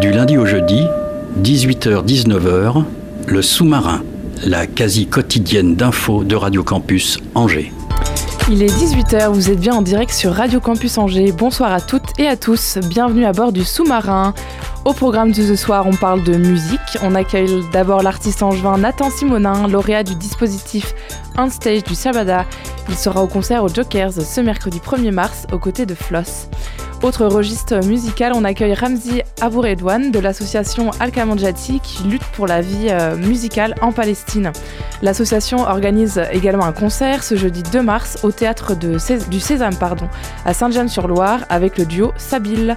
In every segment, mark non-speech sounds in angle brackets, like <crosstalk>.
Du lundi au jeudi, 18h-19h, le sous-marin, la quasi quotidienne d'infos de Radio Campus Angers. Il est 18h, vous êtes bien en direct sur Radio Campus Angers. Bonsoir à toutes et à tous, bienvenue à bord du sous-marin. Au programme de ce soir, on parle de musique. On accueille d'abord l'artiste angevin Nathan Simonin, lauréat du dispositif On Stage du Sabada. Il sera au concert aux Jokers ce mercredi 1er mars aux côtés de Floss. Autre registre musical, on accueille Ramzi Abouredouane de l'association Al-Kamanjati qui lutte pour la vie euh, musicale en Palestine. L'association organise également un concert ce jeudi 2 mars au théâtre du Sésame pardon, à Saint-Jean-sur-Loire avec le duo Sabil.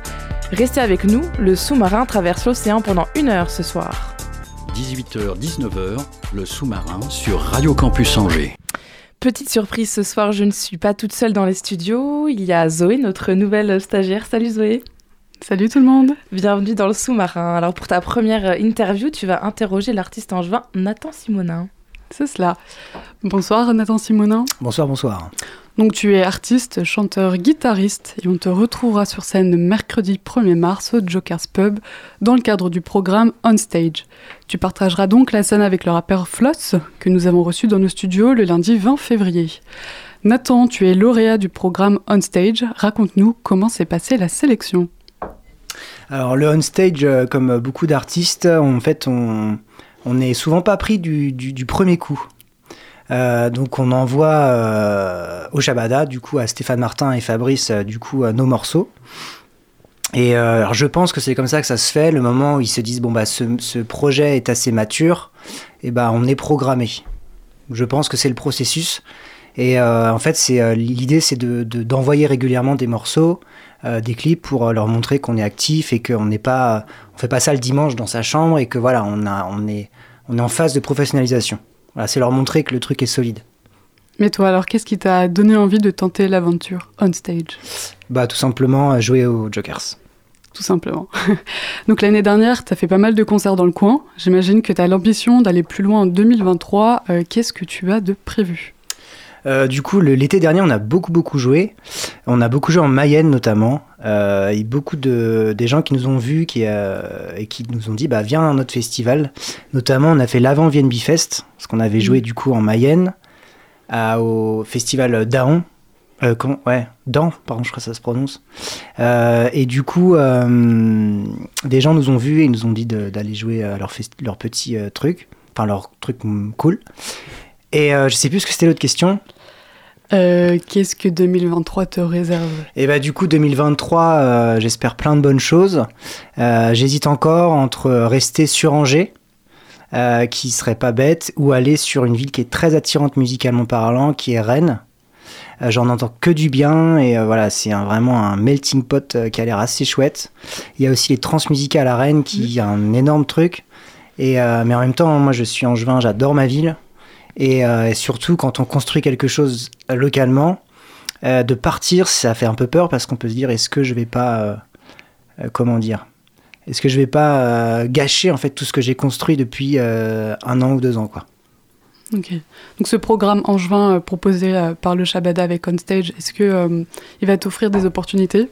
Restez avec nous, le sous-marin traverse l'océan pendant une heure ce soir. 18h-19h, le sous-marin sur Radio Campus Angers. Petite surprise ce soir, je ne suis pas toute seule dans les studios. Il y a Zoé, notre nouvelle stagiaire. Salut Zoé. Salut tout le monde. Bienvenue dans le sous-marin. Alors pour ta première interview, tu vas interroger l'artiste angevin Nathan Simonin. C'est cela. Bonsoir Nathan Simonin. Bonsoir, bonsoir. Donc tu es artiste, chanteur, guitariste et on te retrouvera sur scène mercredi 1er mars au Joker's Pub dans le cadre du programme On Stage. Tu partageras donc la scène avec le rappeur Floss que nous avons reçu dans nos studios le lundi 20 février. Nathan, tu es lauréat du programme On Stage. Raconte-nous comment s'est passée la sélection. Alors le on stage, euh, comme beaucoup d'artistes, en fait, on on n'est souvent pas pris du, premier coup. Euh, donc on envoie euh, au Shabada, du coup à Stéphane Martin et Fabrice, euh, du coup nos morceaux. Et alors je pense que c'est comme ça que ça se fait, le moment où ils se disent bon bah ce, projet est assez mature, et bah on est programmé. Je pense que c'est le processus. Et en fait, c'est l'idée, c'est de de- d'envoyer régulièrement des morceaux, euh, des clips pour euh, leur montrer qu'on est actif et qu'on n'est pas, on fait pas ça le dimanche dans sa chambre et que voilà, on a, on est, on est en phase de professionnalisation. Voilà, c'est leur montrer que le truc est solide. Mais toi alors, qu'est-ce qui t'a donné envie de tenter l'aventure On Stage? Bah tout simplement euh, jouer aux Jokers. tout simplement. <laughs> Donc l'année dernière, tu as fait pas mal de concerts dans le coin. J'imagine que tu as l'ambition d'aller plus loin en 2023. Euh, Qu'est-ce que tu as de prévu? Euh, du coup, l'été dernier, on a beaucoup beaucoup joué. On a beaucoup joué en Mayenne notamment. Euh, et beaucoup de des gens qui nous ont vus qui, euh, et qui nous ont dit bah viens à notre festival. Notamment, on a fait l'avant VNB Fest parce qu'on avait joué du coup en Mayenne à- au festival Daon. Euh, comment Ouais, Dan, pardon, je crois que ça se prononce. Euh, et du coup, euh, des gens nous ont vus et ils nous ont dit d'aller jouer à leur, leur petit truc, enfin leur truc mm, cool. Et euh, je sais plus ce que c'était l'autre question. Euh, Qu'est-ce que 2023 te réserve? Et bah du coup 2023, euh, j'espère plein de bonnes choses. Euh, J'hésite encore entre rester sur Angers, qui serait pas bête, ou aller sur une ville qui est très attirante musicalement parlant, qui est Rennes. J'en entends que du bien et voilà, c'est vraiment un melting pot qui a l'air assez chouette. Il y a aussi les transmusicales à Rennes qui est un énorme truc. Et, mais en même temps, moi je suis angevin, j'adore ma ville. Et, euh, et surtout quand on construit quelque chose euh, localement, euh, de partir, ça fait un peu peur parce qu'on peut se dire est-ce que je vais pas, comment dire, est-ce que je vais pas gâcher en fait tout ce que j'ai construit depuis un an ou deux ans quoi. Ok. Donc ce programme angevin euh, proposé euh, par le Shabada avec On Stage, est-ce que euh, il va t'offrir des opportunités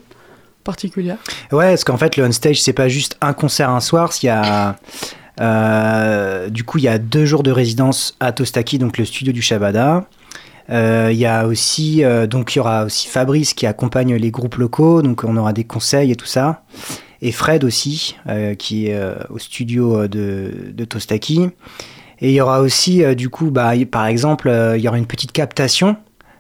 particulières? Ouais, parce qu'en fait le on stage c'est pas juste un concert un soir, il y a euh, du coup il y a deux jours de résidence à Tostaki, donc le studio du Shabada. Euh, Il y a aussi euh, donc il y aura aussi Fabrice qui accompagne les groupes locaux, donc on aura des conseils et tout ça. Et Fred aussi qui est au studio de, Tostaki. Et il y aura aussi du coup bah, par exemple il y aura une petite captation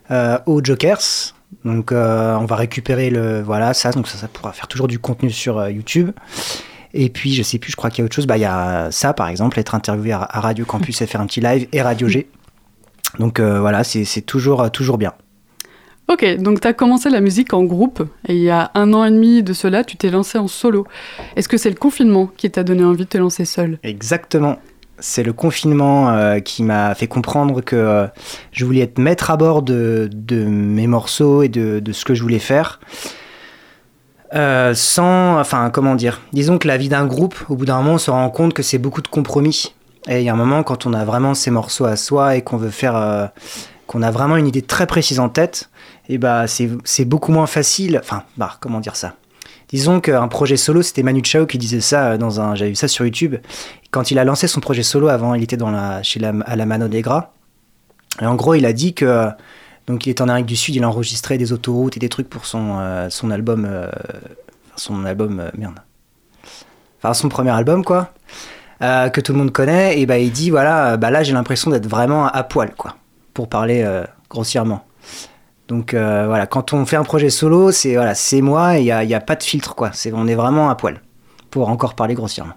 aux Jokers. Donc on va récupérer le voilà ça donc ça, ça pourra faire toujours du contenu sur YouTube. Et puis je sais plus, je crois qu'il y a autre chose. Bah il y a ça par exemple, être interviewé à, Radio Campus et faire un petit live et Radio G. Donc euh, voilà, c'est toujours toujours bien. Ok, donc tu as commencé la musique en groupe et il y a un an et demi de cela, tu t'es lancé en solo. Est-ce que c'est le confinement qui t'a donné envie de te lancer seul? Exactement. C'est le confinement euh, qui m'a fait comprendre que euh, je voulais être maître à bord de, de mes morceaux et de, de, ce que je voulais faire. Euh, sans, enfin, comment dire Disons que la vie d'un groupe, au bout d'un moment, on se rend compte que c'est beaucoup de compromis. Et il y a un moment, quand on a vraiment ces morceaux à soi et qu'on veut faire, qu'on a vraiment une idée très précise en tête, et bah c'est beaucoup moins facile. Enfin, bah, comment dire ça? Disons qu'un projet solo, c'était Manu Chao qui disait ça dans un. J'avais vu ça sur YouTube. Quand il a lancé son projet solo avant, il était dans la, chez la, à la Mano Negra. Et en gros, il a dit que. Donc, il est en Amérique du Sud, il a enregistré des autoroutes et des trucs pour son, euh, son album. Euh, son album. Euh, merde. Enfin, son premier album, quoi. que tout le monde connaît. Et bah, il dit voilà, bah là, j'ai l'impression d'être vraiment à poil, quoi. Pour parler grossièrement. Donc euh, voilà, quand on fait un projet solo, c'est voilà, c'est moi il n'y a, y a, pas de filtre quoi. C'est on est vraiment à poil pour encore parler grossièrement.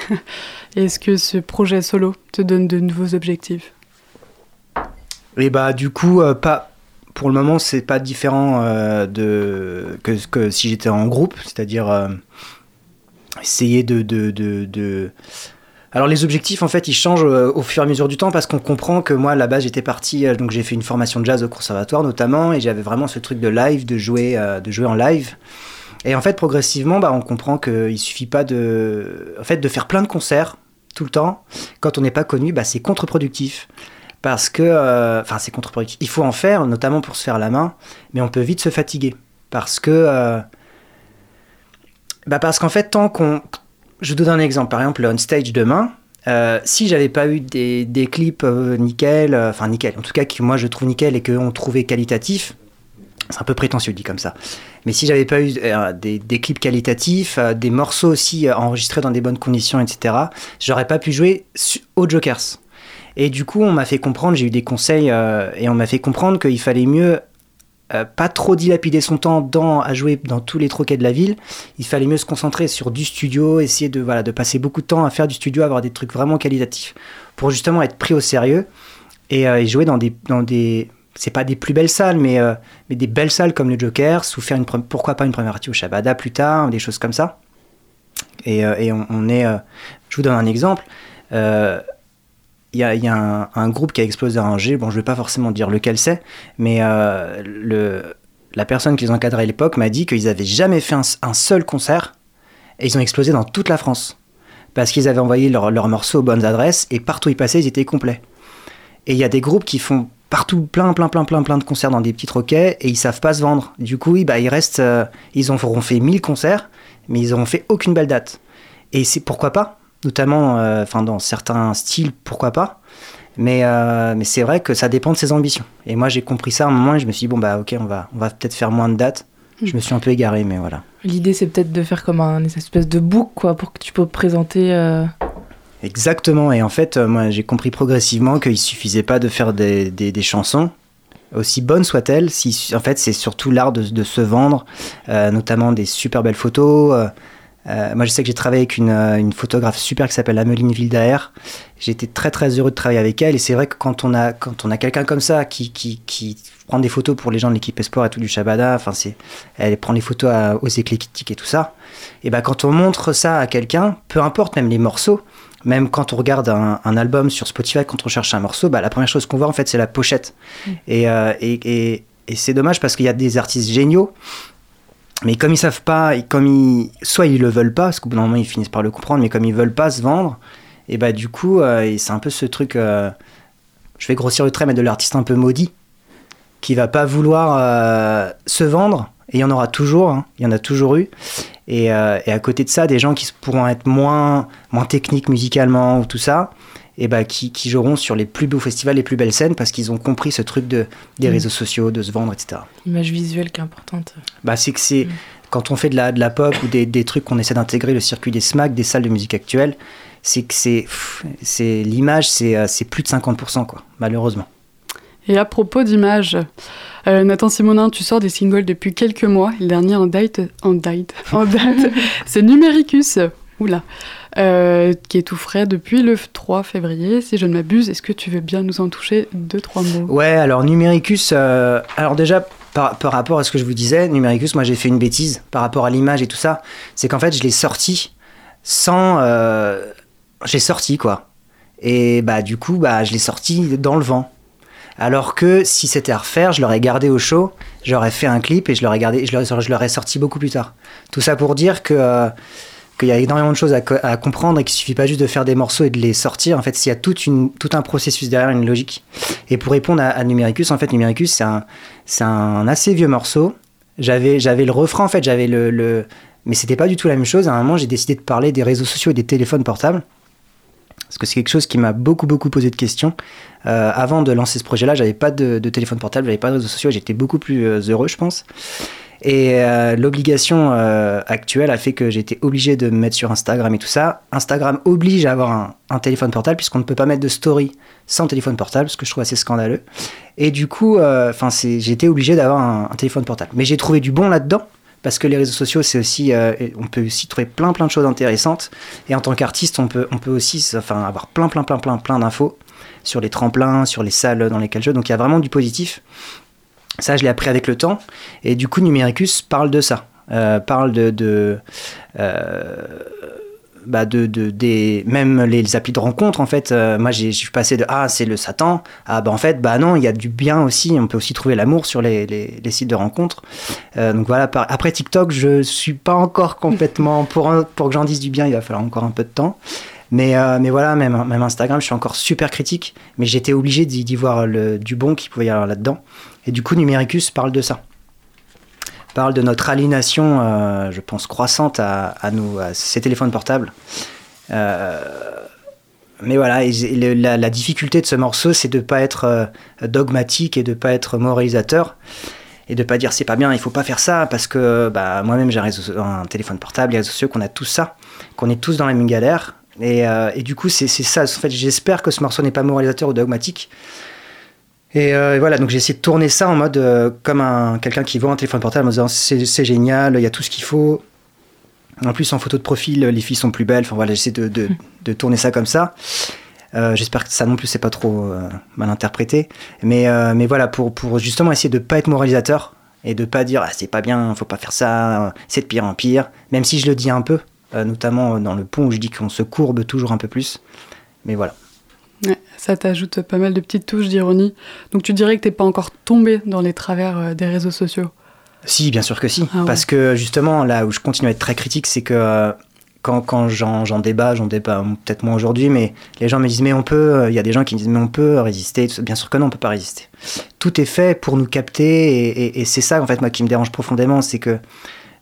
<laughs> Est-ce que ce projet solo te donne de nouveaux objectifs? Et bah du coup euh, pas pour le moment c'est pas différent euh, que, si j'étais en groupe, c'est-à-dire essayer de, alors les objectifs en fait ils changent euh, au fur et à mesure du temps parce qu'on comprend que moi à la base j'étais parti euh, donc j'ai fait une formation de jazz au conservatoire notamment et j'avais vraiment ce truc de live de jouer euh, de jouer en live. Et en fait progressivement bah, on comprend qu'il suffit pas de en fait de faire plein de concerts tout le temps. Quand on n'est pas connu bah, c'est contre-productif parce que enfin c'est contre-productif il faut en faire notamment pour se faire la main mais on peut vite se fatiguer parce que bah parce qu'en fait tant qu'on je vous donne un exemple. Par exemple, on stage demain, euh, si j'avais pas eu des, des clips euh, nickel, euh, enfin nickel, en tout cas que moi je trouve nickel et qu'on trouvait qualitatif, c'est un peu prétentieux dit comme ça. Mais si j'avais pas eu des, des, clips qualitatifs, des morceaux aussi enregistrés dans des bonnes conditions, etc., j'aurais pas pu jouer aux Jokers. Et du coup, on m'a fait comprendre, j'ai eu des conseils et on m'a fait comprendre qu'il fallait mieux euh, pas trop dilapider son temps dans, à jouer dans tous les troquets de la ville. Il fallait mieux se concentrer sur du studio, essayer de, voilà, de passer beaucoup de temps à faire du studio, avoir des trucs vraiment qualitatifs pour justement être pris au sérieux et, euh, jouer dans des, dans des c'est pas des plus belles salles, mais, euh, mais des belles salles comme le Joker, ou faire une, pourquoi pas une première partie au Shabada plus tard, des choses comme ça. Et, on, est, je vous donne un exemple il y a, un, groupe qui a explosé à Angers. Bon, je ne vais pas forcément dire lequel c'est, mais euh, la personne qui les encadrait à l'époque m'a dit qu'ils n'avaient jamais fait un, seul concert et ils ont explosé dans toute la France. Parce qu'ils avaient envoyé leurs leur morceaux aux bonnes adresses et partout où ils passaient, ils étaient complets. Et il y a des groupes qui font partout plein, plein, plein, plein, plein de concerts dans des petits troquets et ils savent pas se vendre. Du coup, bah, ils restent, euh, ils auront fait 1000 concerts, mais ils n'auront fait aucune belle date. Et c'est pourquoi pas? Notamment euh, enfin dans certains styles, pourquoi pas. Mais, euh, mais c'est vrai que ça dépend de ses ambitions. Et moi, j'ai compris ça à un moment et je me suis dit, bon, bah, ok, on va, on va peut-être faire moins de dates. Je me suis un peu égaré, mais voilà. L'idée, c'est peut-être de faire comme un espèce de book, quoi, pour que tu peux présenter. Euh, Exactement. Et en fait, moi, j'ai compris progressivement qu'il suffisait pas de faire des, des, chansons, aussi bonnes soient-elles. Si, en fait, c'est surtout l'art de, de, se vendre, notamment des super belles photos. Euh, moi, je sais que j'ai travaillé avec une, euh, une, photographe super qui s'appelle Ameline Vildaer. J'étais très très heureux de travailler avec elle. Et c'est vrai que quand on a, quand on a quelqu'un comme ça qui, qui, qui, prend des photos pour les gens de l'équipe Espoir et tout du Shabada, enfin, c'est, elle prend les photos aux éclectiques et tout ça. Et ben, quand on montre ça à quelqu'un, peu importe même les morceaux, même quand on regarde un, un, album sur Spotify, quand on cherche un morceau, bah, la première chose qu'on voit en fait, c'est la pochette. Mm. Et, euh, et, et, et c'est dommage parce qu'il y a des artistes géniaux mais comme ils savent pas, comme ils, soit ils le veulent pas, parce qu'au bout d'un moment ils finissent par le comprendre, mais comme ils veulent pas se vendre, et bah du coup, euh, c'est un peu ce truc, euh, je vais grossir le trait, mais de l'artiste un peu maudit, qui va pas vouloir euh, se vendre, et il y en aura toujours, hein, il y en a toujours eu, et, et, à côté de ça, des gens qui pourront être moins, moins techniques musicalement ou tout ça, et bah, qui, qui, joueront sur les plus beaux festivals, les plus belles scènes, parce qu'ils ont compris ce truc de, des mm. réseaux sociaux, de se vendre, etc. L'image visuelle qui est importante. Bah, c'est que c'est. Mm. Quand on fait de la, de la pop ou des, des trucs qu'on essaie d'intégrer le circuit des SMAC, des salles de musique actuelles, c'est que c'est, c'est l'image, c'est, euh, c'est plus de 50%, quoi, malheureusement. Et à propos d'image, euh, Nathan Simonin, tu sors des singles depuis quelques mois. Le dernier en date, en date, en date <laughs> c'est Numericus. Oula. Euh, qui est tout frais depuis le 3 février, si je ne m'abuse. Est-ce que tu veux bien nous en toucher deux, trois mots? Ouais, alors Numéricus, euh, alors déjà, par, rapport à ce que je vous disais, Numericus, moi j'ai fait une bêtise par rapport à l'image et tout ça. C'est qu'en fait, je l'ai sorti sans. euh, j'ai sorti quoi. Et bah, du coup, bah, je l'ai sorti dans le vent. Alors que si c'était à refaire, je l'aurais gardé au chaud, j'aurais fait un clip et je l'aurais gardé, je l'aurais, sorti beaucoup plus tard. Tout ça pour dire que qu'il y a énormément de choses à, co- à comprendre et qu'il suffit pas juste de faire des morceaux et de les sortir. En fait, il y a tout un processus derrière, une logique. Et pour répondre à, Numericus, en fait, Numericus, c'est un, assez vieux morceau. J'avais, j'avais le refrain, en fait, j'avais le, le... mais c'était pas du tout la même chose. À un moment, j'ai décidé de parler des réseaux sociaux et des téléphones portables. Parce que c'est quelque chose qui m'a beaucoup, beaucoup posé de questions. Euh, avant de lancer ce projet-là, j'avais pas de, de téléphone portable, j'avais pas de réseaux sociaux, j'étais beaucoup plus euh, heureux, je pense. Et euh, l'obligation euh, actuelle a fait que j'étais obligé de me mettre sur Instagram et tout ça. Instagram oblige à avoir un, téléphone portable puisqu'on ne peut pas mettre de story sans téléphone portable, ce que je trouve assez scandaleux. Et du coup, euh, j'étais obligé d'avoir un, un téléphone portable. Mais j'ai trouvé du bon là-dedans parce que les réseaux sociaux, c'est aussi, on peut aussi trouver plein plein de choses intéressantes. Et en tant qu'artiste, on peut, on peut aussi, avoir plein plein plein plein plein d'infos sur les tremplins, sur les salles dans lesquelles je. Donc il y a vraiment du positif. Ça, je l'ai appris avec le temps. Et du coup, Numericus parle de ça. Euh, parle de. de euh, bah même les applis de rencontre, en fait, euh, moi j'ai- je suis passé de Ah, c'est le Satan à bah en fait, bah non, il y a du bien aussi, on peut aussi trouver l'amour sur les, les, sites de rencontres. Euh, donc voilà, après TikTok, je suis pas encore complètement. Pour, pour que j'en dise du bien, il va falloir encore un peu de temps. Mais, mais voilà, même, même Instagram, je suis encore super critique, mais j'étais obligé d'y voir le, du bon qu'il pouvait y avoir là-dedans. Et du coup, Numericus parle de ça. Parle de notre aliénation, euh, je pense, croissante à, ces téléphones portables. Euh, mais voilà, la, difficulté de ce morceau, c'est de ne pas être euh, dogmatique et de ne pas être moralisateur. Et de pas dire c'est pas bien, il faut pas faire ça, parce que bah, moi-même j'ai un, téléphone portable, les réseaux sociaux, qu'on a tous ça, qu'on est tous dans la même galère. Et, et du coup, c'est ça. En fait, j'espère que ce morceau n'est pas moralisateur ou dogmatique. Et euh, voilà, donc j'ai essayé de tourner ça en mode euh, comme un, quelqu'un qui voit un téléphone portable en disant c'est c'est génial, il y a tout ce qu'il faut. En plus, en photo de profil, les filles sont plus belles. Enfin voilà, j'essaie de, de, de tourner ça comme ça. Euh, J'espère que ça non plus c'est pas trop mal interprété. Mais, mais voilà, pour, pour justement essayer de pas être moralisateur et de pas dire ah, c'est pas bien, faut pas faire ça, c'est de pire en pire. Même si je le dis un peu, notamment dans le pont où je dis qu'on se courbe toujours un peu plus. Mais voilà. Ouais, ça t'ajoute pas mal de petites touches d'ironie. Donc tu dirais que t'es pas encore tombé dans les travers euh, des réseaux sociaux? Si, bien sûr que si. Ah ouais. Parce que justement, là où je continue à être très critique, c'est que euh, quand, quand j'en débat, j'en débat peut-être moins aujourd'hui, mais les gens me disent mais on peut, euh, il y a des gens qui me disent mais on peut résister. Bien sûr que non, on peut pas résister. Tout est fait pour nous capter et, et- et c'est ça en fait moi qui me dérange profondément, c'est que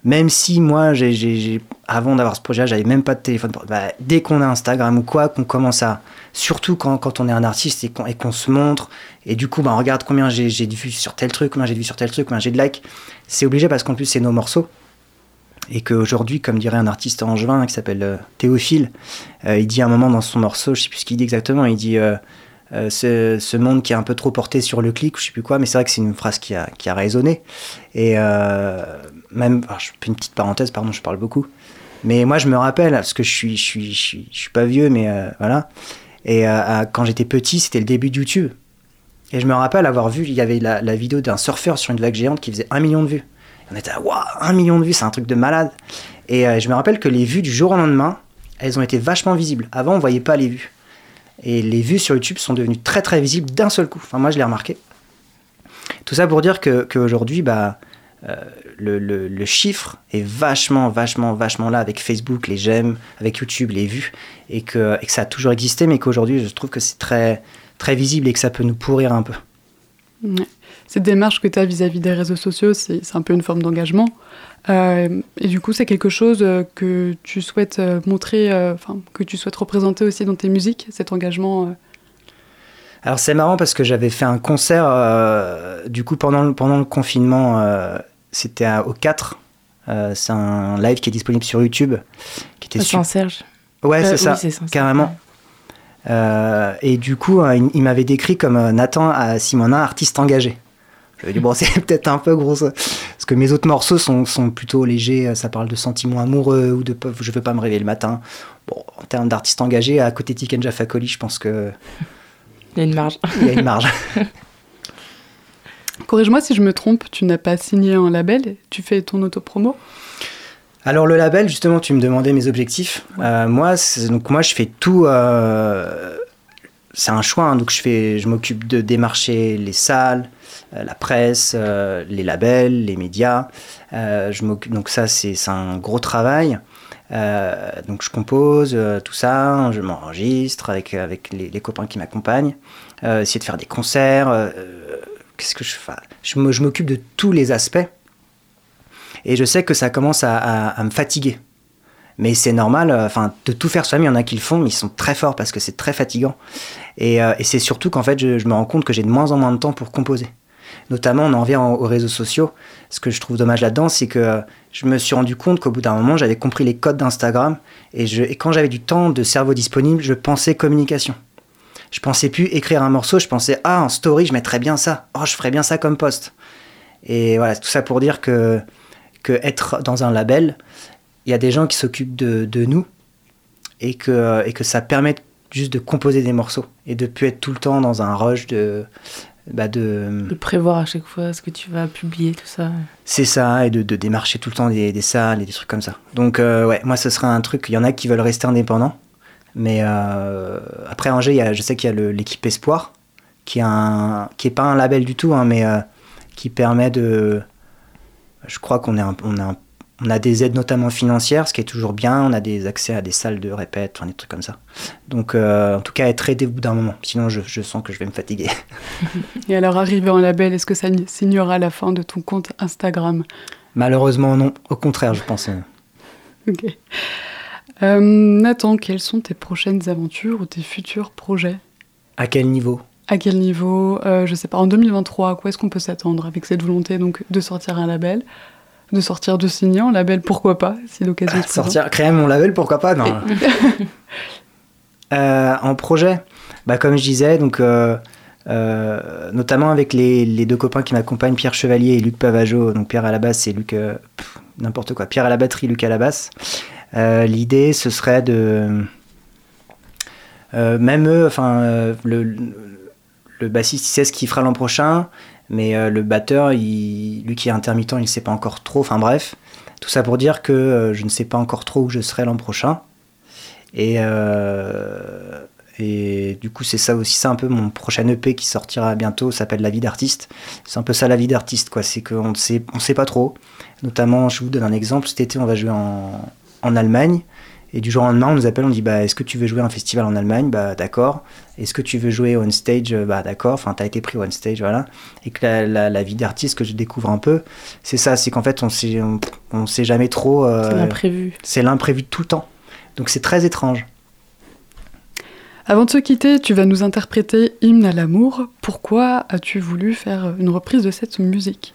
même si moi, j'ai, avant d'avoir ce projet, j'avais même pas de téléphone. bah, dès qu'on a Instagram ou quoi, qu'on commence à, surtout quand, quand on est un artiste et qu'on, se montre, et du coup, bah, regarde combien j'ai, de vues sur tel truc, combien j'ai de vues sur tel truc, combien j'ai de likes. C'est obligé parce qu'en plus, c'est nos morceaux. Et qu'aujourd'hui, comme dirait un artiste angevin qui s'appelle euh, Théophile, euh, il dit à un moment dans son morceau, je sais plus ce qu'il dit exactement, il dit euh, ce, monde qui est un peu trop porté sur le clic, ou je sais plus quoi, mais c'est vrai que c'est une phrase qui a, qui a résonné. Et même, alors, je fais une petite parenthèse, pardon, je parle beaucoup. Mais moi, je me rappelle, parce que je suis, je suis, je suis, je suis pas vieux, mais euh, voilà. Et euh, à- quand j'étais petit, c'était le début de YouTube. Et je me rappelle avoir vu, il y avait la, vidéo d'un surfeur sur une vague géante qui faisait un million de vues. Et on était là, waouh, un million de vues, c'est un truc de malade. Et euh, je me rappelle que les vues du jour au lendemain, elles ont été vachement visibles. Avant, on voyait pas les vues. Et les vues sur YouTube sont devenues très très visibles d'un seul coup. Enfin, moi, je l'ai remarqué. Tout ça pour dire que qu'aujourd'hui, bah, euh, le, le- le chiffre est vachement, vachement, vachement là avec Facebook, les j'aime, avec YouTube, les vues, et que, et que ça a toujours existé, mais qu'aujourd'hui, je trouve que c'est très, très visible et que ça peut nous pourrir un peu. Ouais. Cette démarche que tu as vis-à-vis des réseaux sociaux, c'est un peu une forme d'engagement. Euh, et du coup, c'est quelque chose euh, que tu souhaites montrer, euh, que tu souhaites représenter aussi dans tes musiques, cet engagement. Alors c'est marrant parce que j'avais fait un concert euh, du coup pendant le, pendant le confinement, euh, c'était au 4. Euh, c'est un live qui est disponible sur YouTube. Qui était. Saint-Serge. Ouais, Euh, c'est oui, ça, carrément. Euh, et du coup, euh, il, il m'avait décrit comme euh, Nathan à Simona, artiste engagé. Je lui ai dit, bon, <laughs> c'est peut-être un peu gros. ça. Parce que mes autres morceaux sont, sont plutôt légers. euh, Ça parle de sentiments amoureux ou de je veux pas me réveiller le matin. Bon, en termes d'artiste engagé, à côté de Tiken Jafakoli, je pense que <laughs> Il y a une marge. il y a une marge. <laughs> Corrige-moi si je me trompe, tu n'as pas signé un label, tu fais ton autopromo? Alors le label, justement, tu me demandais mes objectifs. Euh, moi, donc moi, je fais tout. euh, c'est un choix. hein, donc je fais, je m'occupe de démarcher les salles, euh, la presse, les labels, les médias. Je m'occupe. Donc ça, c'est un gros travail. Donc je compose tout ça, je m'enregistre avec avec les, les copains qui m'accompagnent, essayer de faire des concerts. Qu'est-ce que je fais? Je m'occupe de tous les aspects. Et je sais que ça commence à, me fatiguer. Mais c'est normal, euh, enfin, de tout faire soi-même, il y en a qui le font, mais ils sont très forts parce que c'est très fatigant. Et, euh, c'est surtout qu'en fait, je, me rends compte que j'ai de moins en moins de temps pour composer. Notamment, on en revient aux, aux réseaux sociaux. Ce que je trouve dommage là-dedans, c'est que euh, je me suis rendu compte qu'au bout d'un moment, j'avais compris les codes d'Instagram. Et quand j'avais du temps de cerveau disponible, je pensais communication. Je pensais plus écrire un morceau, je pensais, ah, en story, je mettrais bien ça. Oh, je ferais bien ça comme post. Et voilà, tout ça pour dire que, que être dans un label, il y a des gens qui s'occupent de, de nous et que, et que ça permet juste de composer des morceaux et de plus être tout le temps dans un rush de. Bah de De prévoir à chaque fois ce que tu vas publier, tout ça. c'est ça, et de, de démarcher tout le temps des, des salles et des trucs comme ça. Donc, euh, ouais, moi, ce serait un truc. Il y en a qui veulent rester indépendants. Mais euh, après, Angers, il y a, je sais qu'il y a l'équipe Espoir, qui est, un, qui est pas un label du tout, hein, mais euh, qui permet de. Je crois qu'on on a, un- on a des aides notamment financières, ce qui est toujours bien. On a des accès à des salles de répète, enfin, des trucs comme ça. Donc, euh, en tout cas, être aidé au bout d'un moment. Sinon, je, je sens que je vais me fatiguer. <laughs> Et alors, arrivé en label, est-ce que ça signera la fin de ton compte Instagram? Malheureusement, non. Au contraire, je pense. Ok. Euh, Nathan, quelles sont tes prochaines aventures ou tes futurs projets? À quel niveau? À quel niveau? Euh, Je sais pas, en 2023, à quoi est-ce qu'on peut s'attendre avec cette volonté donc de sortir un label? De sortir de signer en label, pourquoi pas, si l'occasion se présente. Sortir, créer mon label, pourquoi pas? Non. <laughs> Euh, En projet, bah, comme je disais, donc, euh, euh, notamment avec les, les deux copains qui m'accompagnent, Pierre Chevalier et Luc Pavageau, donc Pierre à la basse et Luc, n'importe quoi, Pierre à la batterie, Luc à la basse. Euh, L'idée, ce serait de... euh, même eux, enfin, euh, le, le bassiste, il sait ce qu'il fera l'an prochain, mais le batteur, lui qui est intermittent, il ne sait pas encore trop, enfin bref. Tout ça pour dire que je ne sais pas encore trop où je serai l'an prochain. Et, et du coup, c'est ça aussi, c'est un peu mon prochain EP qui sortira bientôt, s'appelle La vie d'artiste. C'est un peu ça la vie d'artiste, quoi. C'est qu'on ne sait, on sait pas trop. Notamment, je vous donne un exemple, cet été, on va jouer en, en Allemagne. Et du jour au lendemain, on nous appelle, on dit bah, Est-ce que tu veux jouer à un festival en Allemagne? Bah, d'accord. Est-ce que tu veux jouer on stage? Bah, d'accord. Enfin, t'as été pris on stage, voilà. Et que la, la, la vie d'artiste que je découvre un peu, c'est ça c'est qu'en fait, on sait, on, on sait jamais trop. euh, C'est l'imprévu. c'est l'imprévu tout le temps. Donc, c'est très étrange. Avant de se quitter, tu vas nous interpréter Hymne à l'amour. Pourquoi as-tu voulu faire une reprise de cette musique?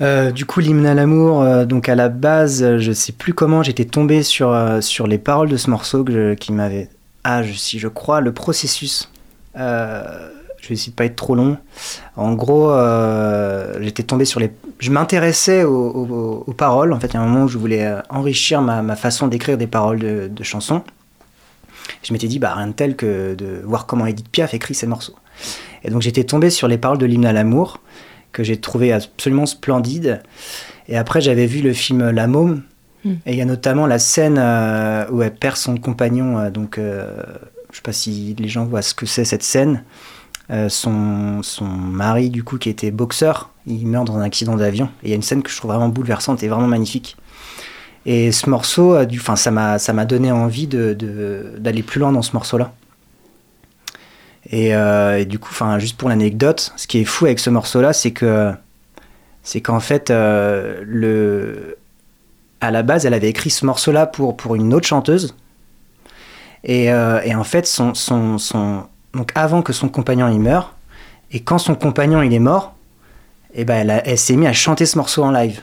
Euh, du coup, l'hymne à l'amour, euh, donc à la base, euh, je sais plus comment, j'étais tombé sur, sur les paroles de ce morceau qui m'avait. Ah, je, si je crois, le processus. Je vais essayer de pas être trop long. En gros, j'étais tombé sur les. Je m'intéressais aux, aux- paroles. En fait, il y a un moment où je voulais enrichir ma, ma façon d'écrire des paroles de, de chansons. Je m'étais dit, bah, rien de tel que de voir comment Edith Piaf écrit ses morceaux. Et donc, j'étais tombé sur les paroles de l'hymne à l'amour que j'ai trouvé absolument splendide. Et après, j'avais vu le film La Môme. Mm. Et il y a notamment la scène euh, où elle perd son compagnon. euh, donc, euh, je sais pas si les gens voient ce que c'est cette scène. Son, son mari, du coup, qui était boxeur, il meurt dans un accident d'avion. Et il y a une scène que je trouve vraiment bouleversante et vraiment magnifique. Et ce morceau, du, enfin, ça m'a, donné envie de, de- d'aller plus loin dans ce morceau-là. Et, euh, et du coup, enfin, juste pour l'anecdote, ce qui est fou avec ce morceau-là, c'est que, c'est qu'en fait, euh, le, à la base, elle avait écrit ce morceau-là pour, pour une autre chanteuse. Et, euh, et en fait, son, son, son, donc avant que son compagnon y meure, et quand son compagnon il est mort, et ben elle, s'est mise à chanter ce morceau en live.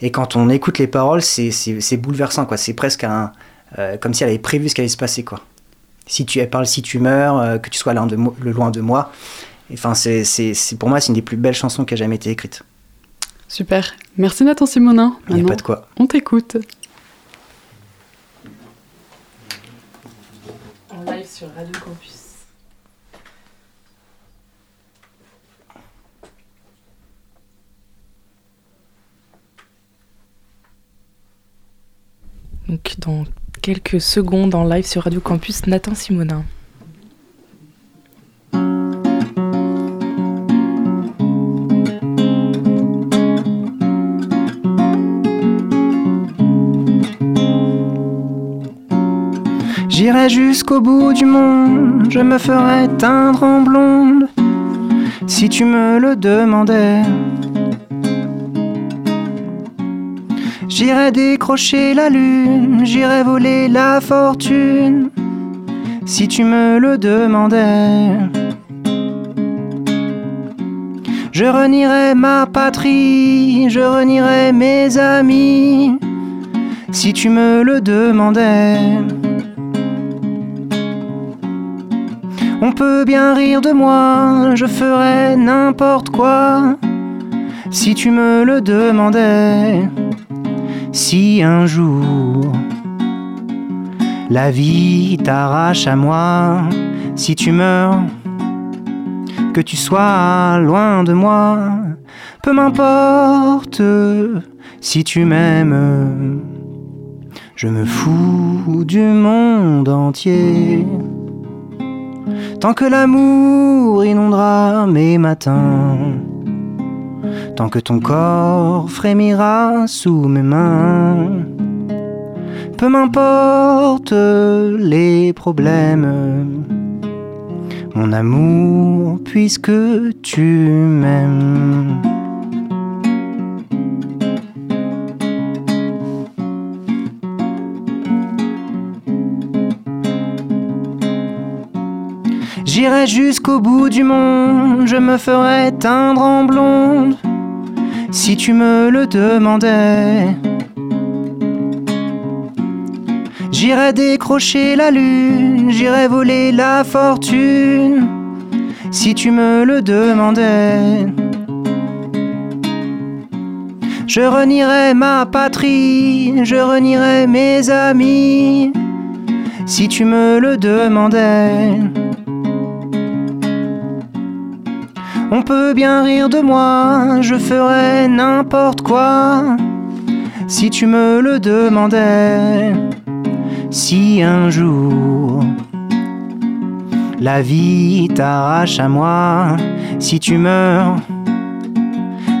Et quand on écoute les paroles, c'est, bouleversant, quoi. C'est presque un, comme si elle avait prévu ce qui allait se passer, quoi. Si tu parles, si tu meurs, euh, que tu sois loin de, moi, le loin de moi. Enfin, c'est pour moi, c'est une des plus belles chansons qui a jamais été écrite. Super. Merci Nathan Simonin. Il n'y a pas de quoi. On t'écoute. En live sur Radio Campus. Donc dans quelques secondes en live sur Radio Campus, Nathan Simonin. J'irai jusqu'au bout du monde, je me ferai teindre en blonde, si tu me le demandais. J'irai décrocher la lune, j'irai voler la fortune, si tu me le demandais. Je renierai ma patrie, je renierai mes amis, si tu me le demandais. On peut bien rire de moi, je ferais n'importe quoi, si tu me le demandais. Si un jour la vie t'arrache à moi, si tu meurs, que tu sois loin de moi, peu m'importe si tu m'aimes. Je me fous du monde entier. Tant que l'amour inondera mes matins, tant que ton corps frémira sous mes mains, peu m'importe les problèmes, mon amour, puisque tu m'aimes. J'irai jusqu'au bout du monde, je me ferai teindre en blonde, si tu me le demandais. J'irai décrocher la lune, j'irai voler la fortune, si tu me le demandais. Je renierai ma patrie, je renierai mes amis, si tu me le demandais. On peut bien rire de moi, je ferais n'importe quoi, si tu me le demandais. Si un jour la vie t'arrache à moi, si tu meurs,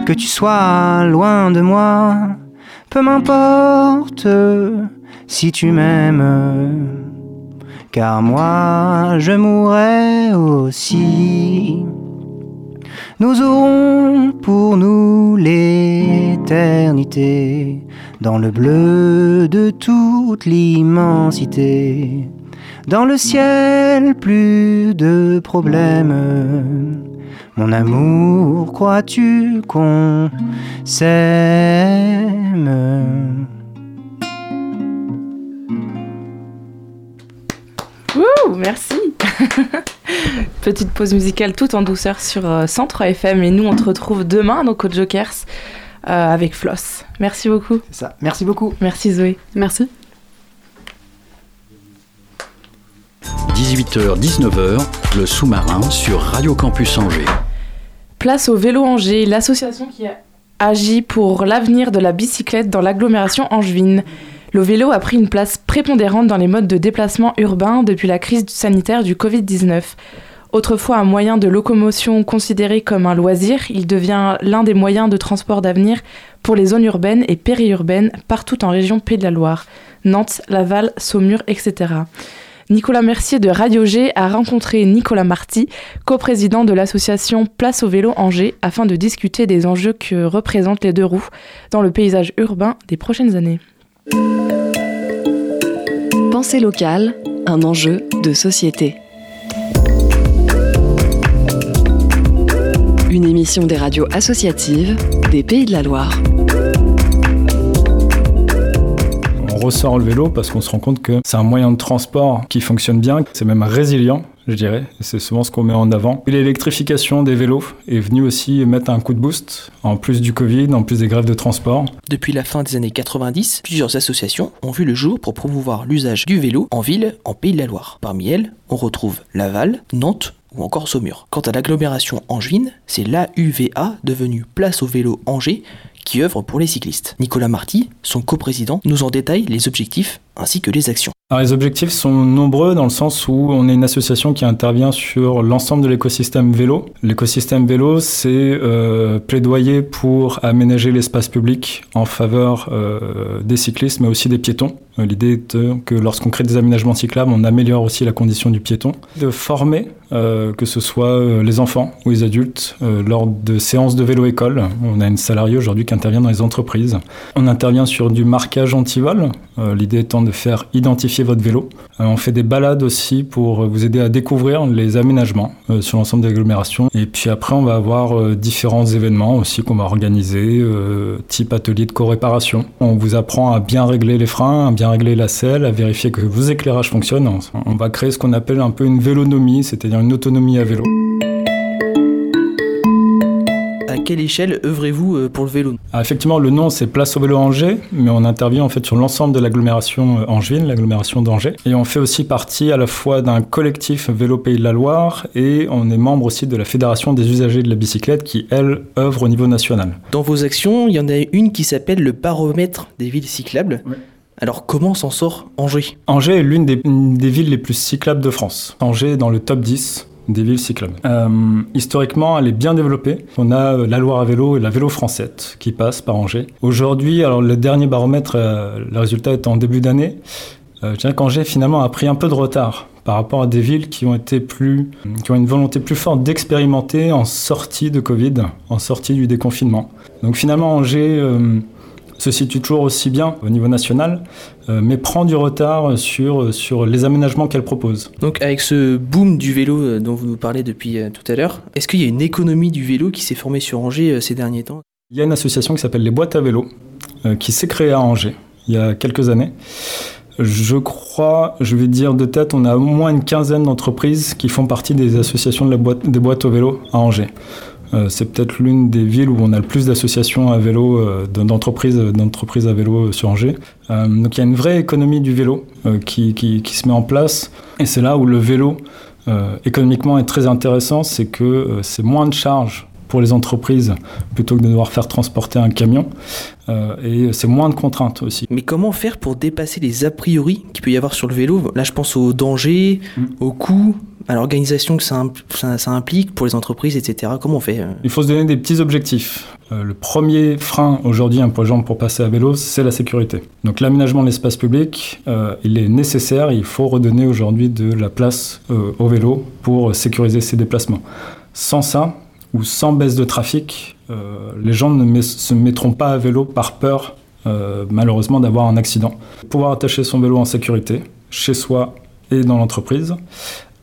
que tu sois loin de moi, peu m'importe si tu m'aimes, car moi je mourrai aussi. Nous aurons pour nous l'éternité dans le bleu de toute l'immensité. Dans le ciel, plus de problèmes. Mon amour, crois-tu qu'on s'aime? Wouh, merci. <laughs> Petite pause musicale tout en douceur sur euh, 103 FM et nous on te retrouve demain donc au Jokers euh, avec Floss. Merci beaucoup. C'est ça. Merci beaucoup. Merci Zoé. Merci. 18h-19h, le sous-marin sur Radio Campus Angers. Place au vélo Angers, l'association qui agit pour l'avenir de la bicyclette dans l'agglomération angevine. Le vélo a pris une place prépondérante dans les modes de déplacement urbain depuis la crise sanitaire du Covid-19. Autrefois un moyen de locomotion considéré comme un loisir, il devient l'un des moyens de transport d'avenir pour les zones urbaines et périurbaines partout en région Pays de la Loire, Nantes, Laval, Saumur, etc. Nicolas Mercier de Radio G a rencontré Nicolas Marty, coprésident de l'association Place au vélo Angers, afin de discuter des enjeux que représentent les deux roues dans le paysage urbain des prochaines années. Pensée locale, un enjeu de société. Une émission des radios associatives des Pays de la Loire. On ressort le vélo parce qu'on se rend compte que c'est un moyen de transport qui fonctionne bien, c'est même résilient, je dirais. C'est souvent ce qu'on met en avant. L'électrification des vélos est venue aussi mettre un coup de boost, en plus du Covid, en plus des grèves de transport. Depuis la fin des années 90, plusieurs associations ont vu le jour pour promouvoir l'usage du vélo en ville en Pays de la Loire. Parmi elles, on retrouve Laval, Nantes ou encore Saumur. Quant à l'agglomération angevine, c'est l'AUVA devenue Place au vélo Angers qui œuvre pour les cyclistes. Nicolas Marty, son coprésident, nous en détaille les objectifs ainsi que les actions. Les objectifs sont nombreux dans le sens où on est une association qui intervient sur l'ensemble de l'écosystème vélo. L'écosystème vélo, c'est euh, plaidoyer pour aménager l'espace public en faveur euh, des cyclistes, mais aussi des piétons. Euh, L'idée est que lorsqu'on crée des aménagements cyclables, on améliore aussi la condition du piéton. De former, que ce soit les enfants ou les adultes, lors de séances de vélo-école. On a une salariée aujourd'hui qui intervient dans les entreprises. On intervient sur du marquage anti-vol, l'idée étant de faire identifier votre vélo. Euh, on fait des balades aussi pour vous aider à découvrir les aménagements euh, sur l'ensemble des agglomérations. Et puis après, on va avoir euh, différents événements aussi qu'on va organiser, euh, type atelier de co-réparation. On vous apprend à bien régler les freins, à bien régler la selle, à vérifier que vos éclairages fonctionnent. On- On va créer ce qu'on appelle un peu une vélonomie, c'est-à-dire une autonomie à vélo. À quelle échelle œuvrez-vous euh, pour le vélo Ah, effectivement, le nom c'est Place au vélo Angers, mais on intervient en fait sur l'ensemble de l'agglomération euh, angevine, l'agglomération d'Angers. Et on fait aussi partie à la fois d'un collectif Vélo Pays de la Loire et on est membre aussi de la Fédération des usagers de la bicyclette qui, elle, œuvre au niveau national. Dans vos actions, il y en a une qui s'appelle le baromètre des villes cyclables. Alors comment s'en sort Angers? Angers est l'une des, des villes les plus cyclables de France. Angers est dans le top 10 des villes cyclables. Euh, historiquement, elle est bien développée. On a euh, la Loire à vélo et la vélo française qui passent par Angers. Aujourd'hui, alors le dernier baromètre, euh, le résultat est en début d'année. Je dirais qu'Angers finalement a pris un peu de retard par rapport à des villes qui ont été plus, qui ont une volonté plus forte d'expérimenter en sortie de Covid, en sortie du déconfinement. Donc finalement, Angers se situe toujours aussi bien au niveau national, euh, mais prend du retard sur, sur les aménagements qu'elle propose. Donc avec ce boom du vélo euh, dont vous nous parlez depuis euh, tout à l'heure, est-ce qu'il y a une économie du vélo qui s'est formée sur Angers ces derniers temps? Il y a une association qui s'appelle les boîtes à vélo, qui s'est créée à Angers il y a quelques années. Je crois, je vais dire de tête, on a au moins une quinzaine d'entreprises qui font partie des associations de la boîte, des boîtes au vélo à Angers. Euh, c'est peut-être l'une des villes où on a le plus d'associations à vélo, euh, d'entreprises, d'entreprises à vélo sur Angers. Euh, donc il y a une vraie économie du vélo euh, qui, qui, qui se met en place. Et c'est là où le vélo, euh, économiquement, est très intéressant. C'est que euh, c'est moins de charges pour les entreprises plutôt que de devoir faire transporter un camion. Euh, et c'est moins de contraintes aussi. Mais comment faire pour dépasser les a priori qu'il peut y avoir sur le vélo? Là, je pense aux dangers, Mm. aux coûts, à l'organisation que ça, impl- ça- ça implique pour les entreprises, etc. Comment on fait euh? Il faut se donner des petits objectifs. Euh, le premier frein aujourd'hui hein, pour les gens pour passer à vélo, c'est la sécurité. Donc l'aménagement de l'espace public, euh, il est nécessaire. Il faut redonner aujourd'hui de la place euh, au vélo pour sécuriser ses déplacements. Sans ça, ou sans baisse de trafic, euh, les gens ne se mettront pas à vélo par peur, euh, malheureusement, d'avoir un accident. Pouvoir attacher son vélo en sécurité, chez soi et dans l'entreprise.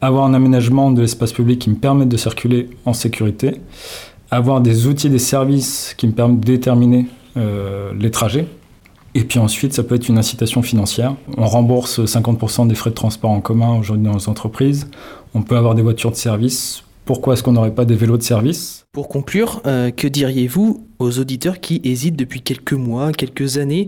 Avoir un aménagement de l'espace public qui me permette de circuler en sécurité. Avoir des outils, des services qui me permettent de déterminer euh, les trajets. Et puis ensuite, ça peut être une incitation financière. On rembourse 50% des frais de transport en commun aujourd'hui dans les entreprises. On peut avoir des voitures de service. Pourquoi est-ce qu'on n'aurait pas des vélos de service? Pour conclure, euh, que diriez-vous aux auditeurs qui hésitent depuis quelques mois, quelques années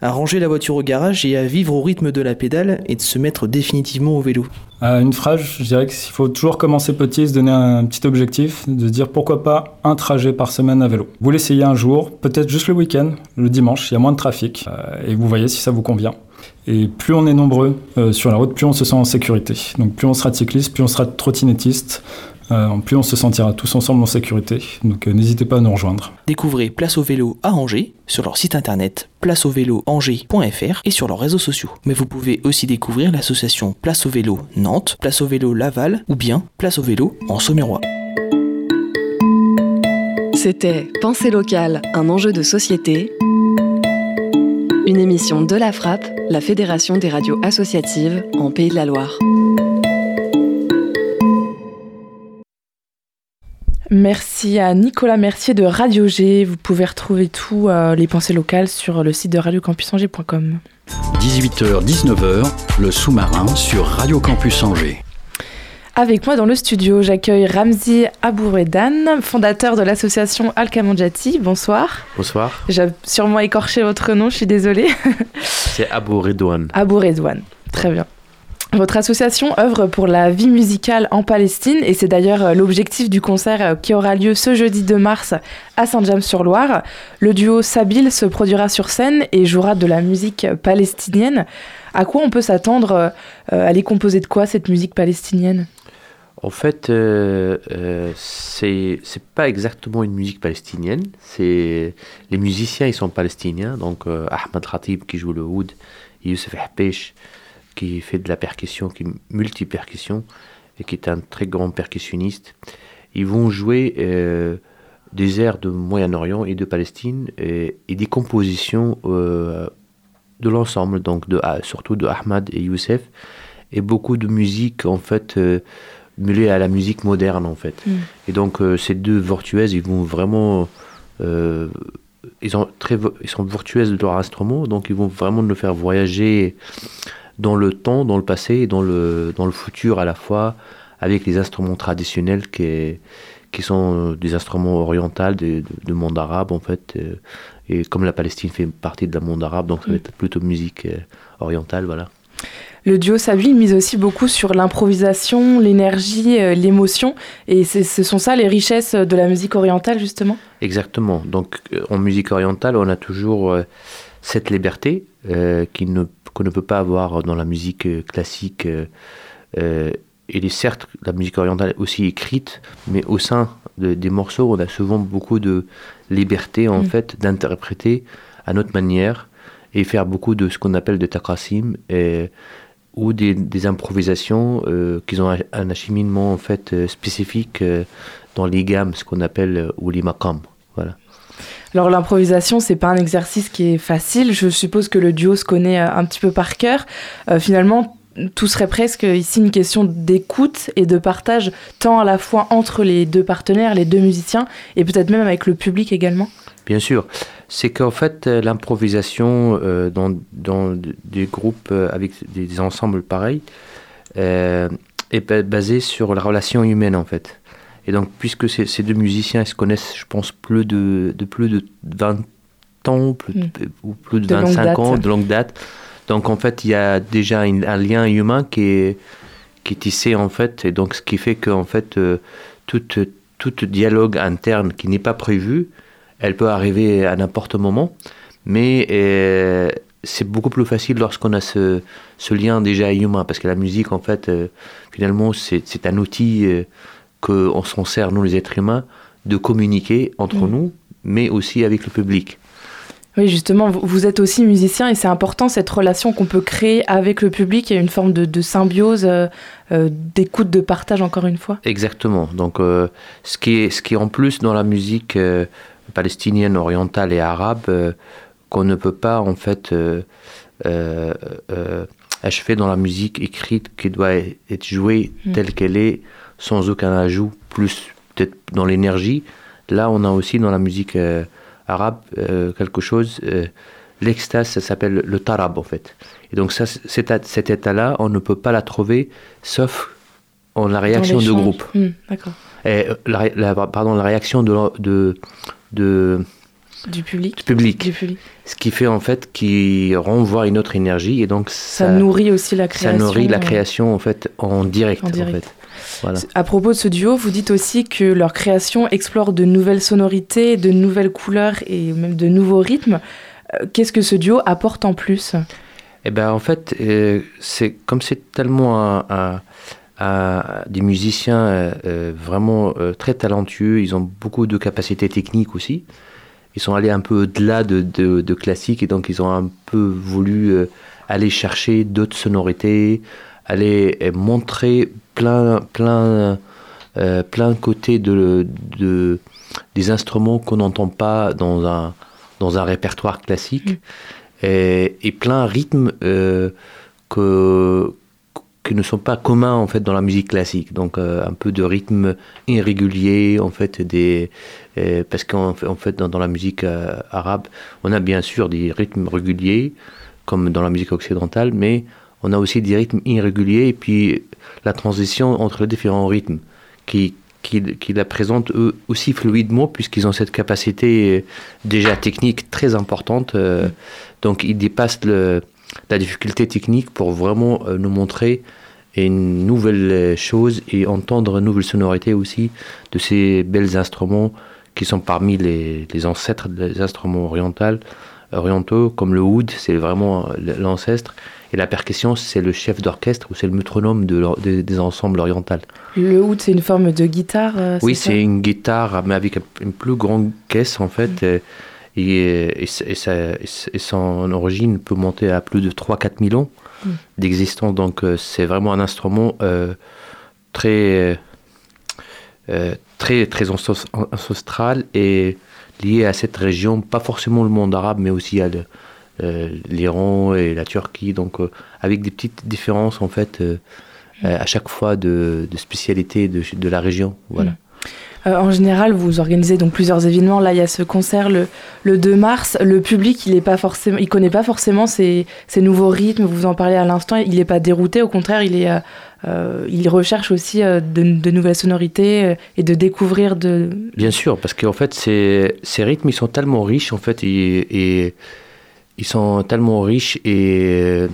à ranger la voiture au garage et à vivre au rythme de la pédale et de se mettre définitivement au vélo? Euh, Une phrase, je dirais qu'il faut toujours commencer petit, se donner un petit objectif, de dire pourquoi pas un trajet par semaine à vélo. Vous l'essayez un jour, peut-être juste le week-end, le dimanche, il y a moins de trafic, euh, et vous voyez si ça vous convient. Et plus on est nombreux euh, sur la route, plus on se sent en sécurité. Donc plus on sera cycliste, plus on sera trottinettiste, euh, plus on se sentira tous ensemble en sécurité. Donc euh, n'hésitez pas à nous rejoindre. Découvrez Place au vélo à Angers sur leur site internet placeauvéloangers.fr et sur leurs réseaux sociaux. Mais vous pouvez aussi découvrir l'association Place au vélo Nantes, Place au vélo Laval ou bien Place au vélo en Saumurois. C'était Pensée locale, un enjeu de société. Une émission de la Frappe, la Fédération des radios associatives en Pays de la Loire. Merci à Nicolas Mercier de Radio G. Vous pouvez retrouver tous euh, les pensées locales sur le site de radiocampusangers.com. 18h-19h, le sous-marin sur Radio Campus Angers. Avec moi dans le studio, j'accueille Ramzi Abouredan, fondateur de l'association Al-Kamandjati. Bonsoir. Bonsoir, J'ai sûrement écorché votre nom, je suis désolée. c'est Abou Redouane. Abou Redouane. Très bien. Votre association œuvre pour la vie musicale en Palestine et c'est d'ailleurs euh, l'objectif du concert euh, qui aura lieu ce jeudi 2 mars à Saint-James-sur-Loire. Le duo Sabil se produira sur scène et jouera de la musique palestinienne. À quoi on peut s'attendre euh, Elle est composée de quoi cette musique palestinienne? En fait, euh, euh, c'est pas exactement une musique palestinienne. Les musiciens, ils sont palestiniens. Donc euh, Ahmed Khatib qui joue le oud, Youssef Hapech qui fait de la percussion, qui multi-percussion et qui est un très grand percussionniste. Ils vont jouer euh, des airs de Moyen-Orient et de Palestine et, et des compositions euh, de l'ensemble, donc de, ah, surtout de Ahmad et Youssef, et beaucoup de musique en fait euh, mêlée à la musique moderne en fait. Mm. Et donc euh, ces deux virtuoses, ils vont vraiment, ils, ont très, ils sont virtuoses de leur instrument, donc ils vont vraiment nous faire voyager dans le temps, dans le passé et dans le, dans le futur à la fois, avec les instruments traditionnels qui, qui sont des instruments orientaux de, monde arabe en fait. euh, Et comme la Palestine fait partie de la monde arabe, donc ça va Mm. être plutôt musique euh, orientale, voilà. Le duo Sabil mise aussi beaucoup sur l'improvisation, l'énergie, euh, l'émotion et ce sont ça les richesses de la musique orientale justement? Exactement. Donc, euh, en musique orientale, on a toujours euh, cette liberté euh, qui ne- qu'on ne peut pas avoir dans la musique euh, classique. euh, euh, il est certes la musique orientale est aussi écrite, mais au sein de- des morceaux, on a souvent beaucoup de liberté en Mm. fait d'interpréter à notre manière et faire beaucoup de ce qu'on appelle de taqasim et- ou des, des improvisations euh, qui ont un, acheminement en fait euh, spécifique euh, dans les gammes, ce qu'on appelle euh, ou les maqams. Voilà. Alors l'improvisation, c'est pas un exercice qui est facile. Je suppose que le duo se connaît euh, un petit peu par cœur. Euh, finalement, tout serait presque ici une question d'écoute et de partage, tant à la fois entre les deux partenaires, les deux musiciens, et peut-être même avec le public également. Bien sûr, c'est qu'en fait euh, l'improvisation dans, des groupes avec des, ensembles pareils est ba- basée sur la relation humaine en fait. Et donc puisque ces, ces deux musiciens ils se connaissent, je pense, plus de, de plus de 20 ans plus, Mm. ou plus de, De longue 25 ans, de longue date. Donc en fait il y a déjà une- un lien humain qui est, qui est tissé en fait, et donc ce qui fait qu'en fait euh, tout, tout dialogue interne qui n'est pas prévu, elle peut arriver à n'importe moment, mais euh, c'est beaucoup plus facile lorsqu'on a ce, ce lien déjà humain, parce que la musique, en fait, euh, finalement, c'est c'est un outil euh, qu'on s'en sert, nous les êtres humains, de communiquer entre Mm. nous, mais aussi avec le public. Oui, justement, vous- êtes aussi musicien et c'est important cette relation qu'on peut créer avec le public. Il y a une forme de, de symbiose, euh, euh, d'écoute, de partage, encore une fois. Exactement. Donc, euh, ce, qui est, ce qui est en plus dans la musique euh, palestinienne, orientale et arabe, qu'on ne peut pas en fait achever dans la musique écrite qui doit être jouée Mm. telle qu'elle est, sans aucun ajout, plus peut-être dans l'énergie. Là, on a aussi dans la musique euh, arabe euh, quelque chose. euh, L'extase, ça s'appelle le tarab en fait. Et donc ça, cet, cet état-là, on ne peut pas la trouver sauf en la réaction de groupe. Hmm, D'accord. La, pardon, la réaction de, de, de- Du public. du public. Du public. Ce qui fait en fait qui renvoie une autre énergie et donc Ça, ça, nourrit aussi la ça création. nourrit la création en fait en direct. En direct. fait. Voilà. À propos de ce duo, vous dites aussi que leur création explore de nouvelles sonorités, de nouvelles couleurs et même de nouveaux rythmes. Euh, Qu'est-ce que ce duo apporte en plus? Eh ben en fait, euh, c'est comme c'est tellement un, un- un- des musiciens euh, vraiment euh, très talentueux, ils ont beaucoup de capacités techniques aussi. Ils sont allés un peu au-delà de, de, de classique et donc ils ont un peu voulu aller chercher d'autres sonorités, aller montrer plein, plein, euh, plein de côtés de, de, des instruments qu'on n'entend pas dans un, dans un répertoire classique et, et plein rythmes euh, que, qui ne sont pas communs en fait dans la musique classique. Donc euh, un peu de rythme irrégulier en fait des euh, parce qu'en en fait dans, dans la musique euh, arabe on a bien sûr des rythmes réguliers comme dans la musique occidentale, mais on a aussi des rythmes irréguliers et puis la transition entre les différents rythmes qui qui, qui la présentent eux aussi fluidement puisqu'ils ont cette capacité euh, déjà technique très importante. euh, Donc ils dépassent la difficulté technique pour vraiment euh, nous montrer une nouvelle chose et entendre une nouvelle sonorité aussi de ces belles instruments qui sont parmi les, les ancêtres des instruments orientaux, orientaux comme le oud, c'est vraiment l'ancêtre. Et la percussion, c'est le chef d'orchestre ou c'est le métronome de, de, des ensembles orientaux. Le oud, c'est une forme de guitare euh, Oui, c'est une guitare, mais avec une plus grande caisse en fait. Mm. Et, et, et, ça, et, son origine peut monter à plus de 3-4 000 ans mm. d'existence. Donc euh, c'est vraiment un instrument euh, très, euh, très, très ancestral et lié à cette région, pas forcément le monde arabe, mais aussi à l'Iran et la Turquie. Donc avec des petites différences en fait à chaque fois de, de spécialité de, de, la région. Voilà. Mm. Euh, en général, vous organisez donc plusieurs événements. Là, il y a ce concert le, le 2 mars. Le public, il est pas forcément, il connaît pas forcément ces, ces nouveaux rythmes. Vous en parlez à l'instant. Il n'est pas dérouté. Au contraire, il est, euh, il recherche aussi euh, de, de, nouvelles sonorités euh, et de découvrir de. Bien sûr, parce qu'en fait, ces, ces rythmes, ils sont tellement riches en fait et, et ils sont tellement riches et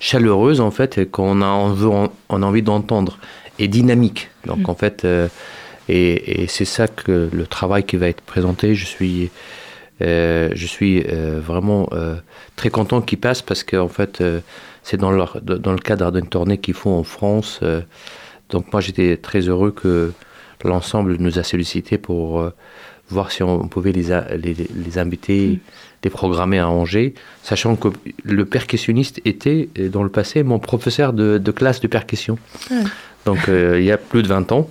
chaleureuses en fait qu'on a, on veut, on a envie d'entendre et dynamique. Donc mmh. en fait. Et, et c'est ça que le travail qui va être présenté, je suis, euh, je suis euh, vraiment euh, très content qu'il passe parce qu'en fait, c'est dans, leur, dans le cadre d'une tournée qu'ils font en France. Donc moi, j'étais très heureux que l'ensemble nous a sollicité pour voir si on pouvait les, les, les inviter, mmh. les programmer à Angers, sachant que le percussionniste était, dans le passé, mon professeur de, de classe de percussion. Mmh. Donc il y a plus de 20 ans.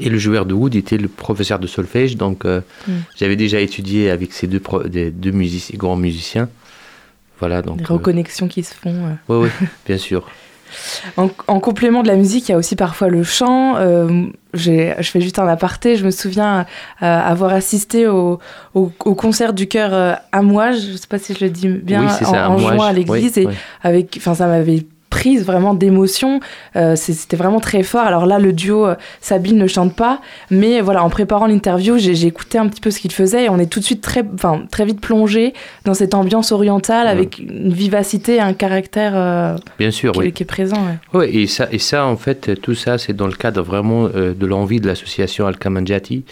Et le joueur de oud était le professeur de solfège, donc euh, mm. j'avais déjà étudié avec ces deux, des, deux musiciens, grands musiciens. Voilà, donc, Des reconnexions euh... qui se font. Oui, euh. oui, bien sûr. <laughs> En, en, complément de la musique, il y a aussi parfois le chant. Euh, je fais juste un aparté. Je me souviens euh, avoir assisté au, au, au, concert du chœur euh, à moi. Je ne sais pas si je le dis bien. Oui, en, ça, en juin à l'église. Oui, et oui. avec, enfin, ça m'avait prise vraiment d'émotion. Euh, C'était vraiment très fort. Alors là, le duo euh, Sabine ne chante pas, mais voilà, en préparant l'interview, j'ai écouté un petit peu ce qu'il faisait et on est tout de suite très, enfin, très vite plongé dans cette ambiance orientale mmh. avec une vivacité, un caractère euh, Bien sûr, qui, oui. qui, est présent. Ouais. et, ça, et ça, en fait, tout ça, c'est dans le cadre vraiment euh, de l'envie de l'association Al-Kamanjati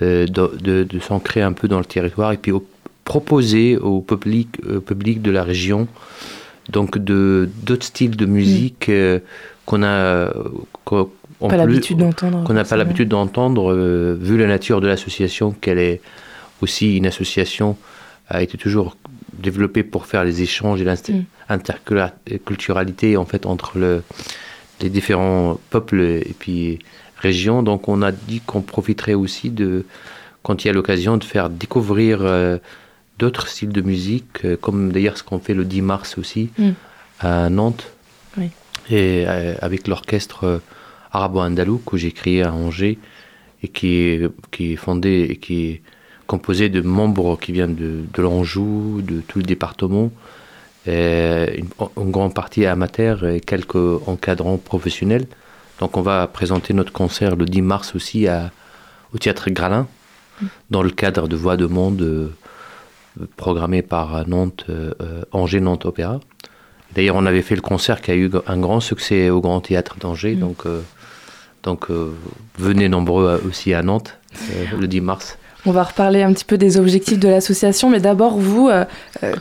de, de, de s'ancrer un peu dans le territoire et puis au, proposer au public, au public de la région donc de d'autres styles de musique mmh. euh, qu'on a qu'on pas l'habitude d'entendre qu'on n'a pas l'habitude d'entendre euh, vu la nature de l'association qu'elle est aussi une association a été toujours développée pour faire les échanges et l'interculturalité mmh. en fait entre le, les différents peuples et puis régions donc on a dit qu'on profiterait aussi de quand il y a l'occasion de faire découvrir euh, d'autres styles de musique, euh, comme d'ailleurs ce qu'on fait le 10 mars aussi mm. à Nantes, oui. et euh, avec l'orchestre euh, arabo-andalou que j'ai créé à Angers et qui est, qui est fondé et qui est composé de membres qui viennent de, de l'Anjou, de tout le département, et une, une grande partie amateur et quelques encadrants professionnels. Donc on va présenter notre concert le 10 mars aussi à, au théâtre Gralin, mm. dans le cadre de Voix de Monde. Programmé par Nantes, euh, Angers Nantes Opéra. D'ailleurs, on avait fait le concert qui a eu un grand succès au Grand Théâtre d'Angers, mmh. donc, euh, donc euh, venez nombreux aussi à Nantes le 10 mars. On va reparler un petit peu des objectifs de l'association, mais d'abord, vous, euh,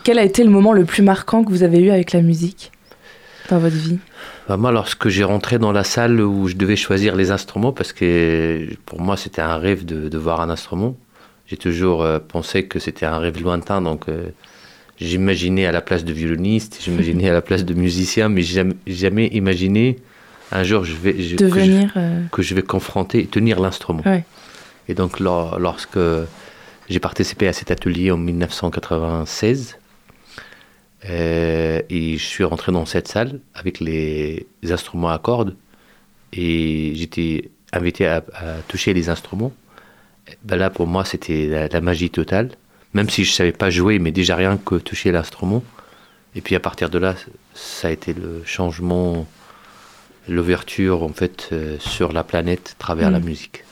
quel a été le moment le plus marquant que vous avez eu avec la musique dans votre vie? Bah Moi, lorsque j'ai rentré dans la salle où je devais choisir les instruments, parce que pour moi, c'était un rêve de, de voir un instrument, j'ai toujours euh, pensé que c'était un rêve lointain, donc euh, j'imaginais à la place de violoniste, j'imaginais à la place de musicien, mais jamais, jamais imaginé un jour je vais, je, Devenir, que, je, euh... que, je, vais confronter, tenir l'instrument. Ouais. Et donc lors, lorsque j'ai participé à cet atelier en 1996, euh, et je suis rentré dans cette salle avec les, les instruments à cordes, et j'étais invité à, à toucher les instruments ben là pour moi c'était la, la, magie totale. Même si je savais pas jouer, mais déjà rien que toucher l'instrument. Et puis à partir de là, ça a été le changement, l'ouverture en fait euh, sur la planète à travers mmh. la musique.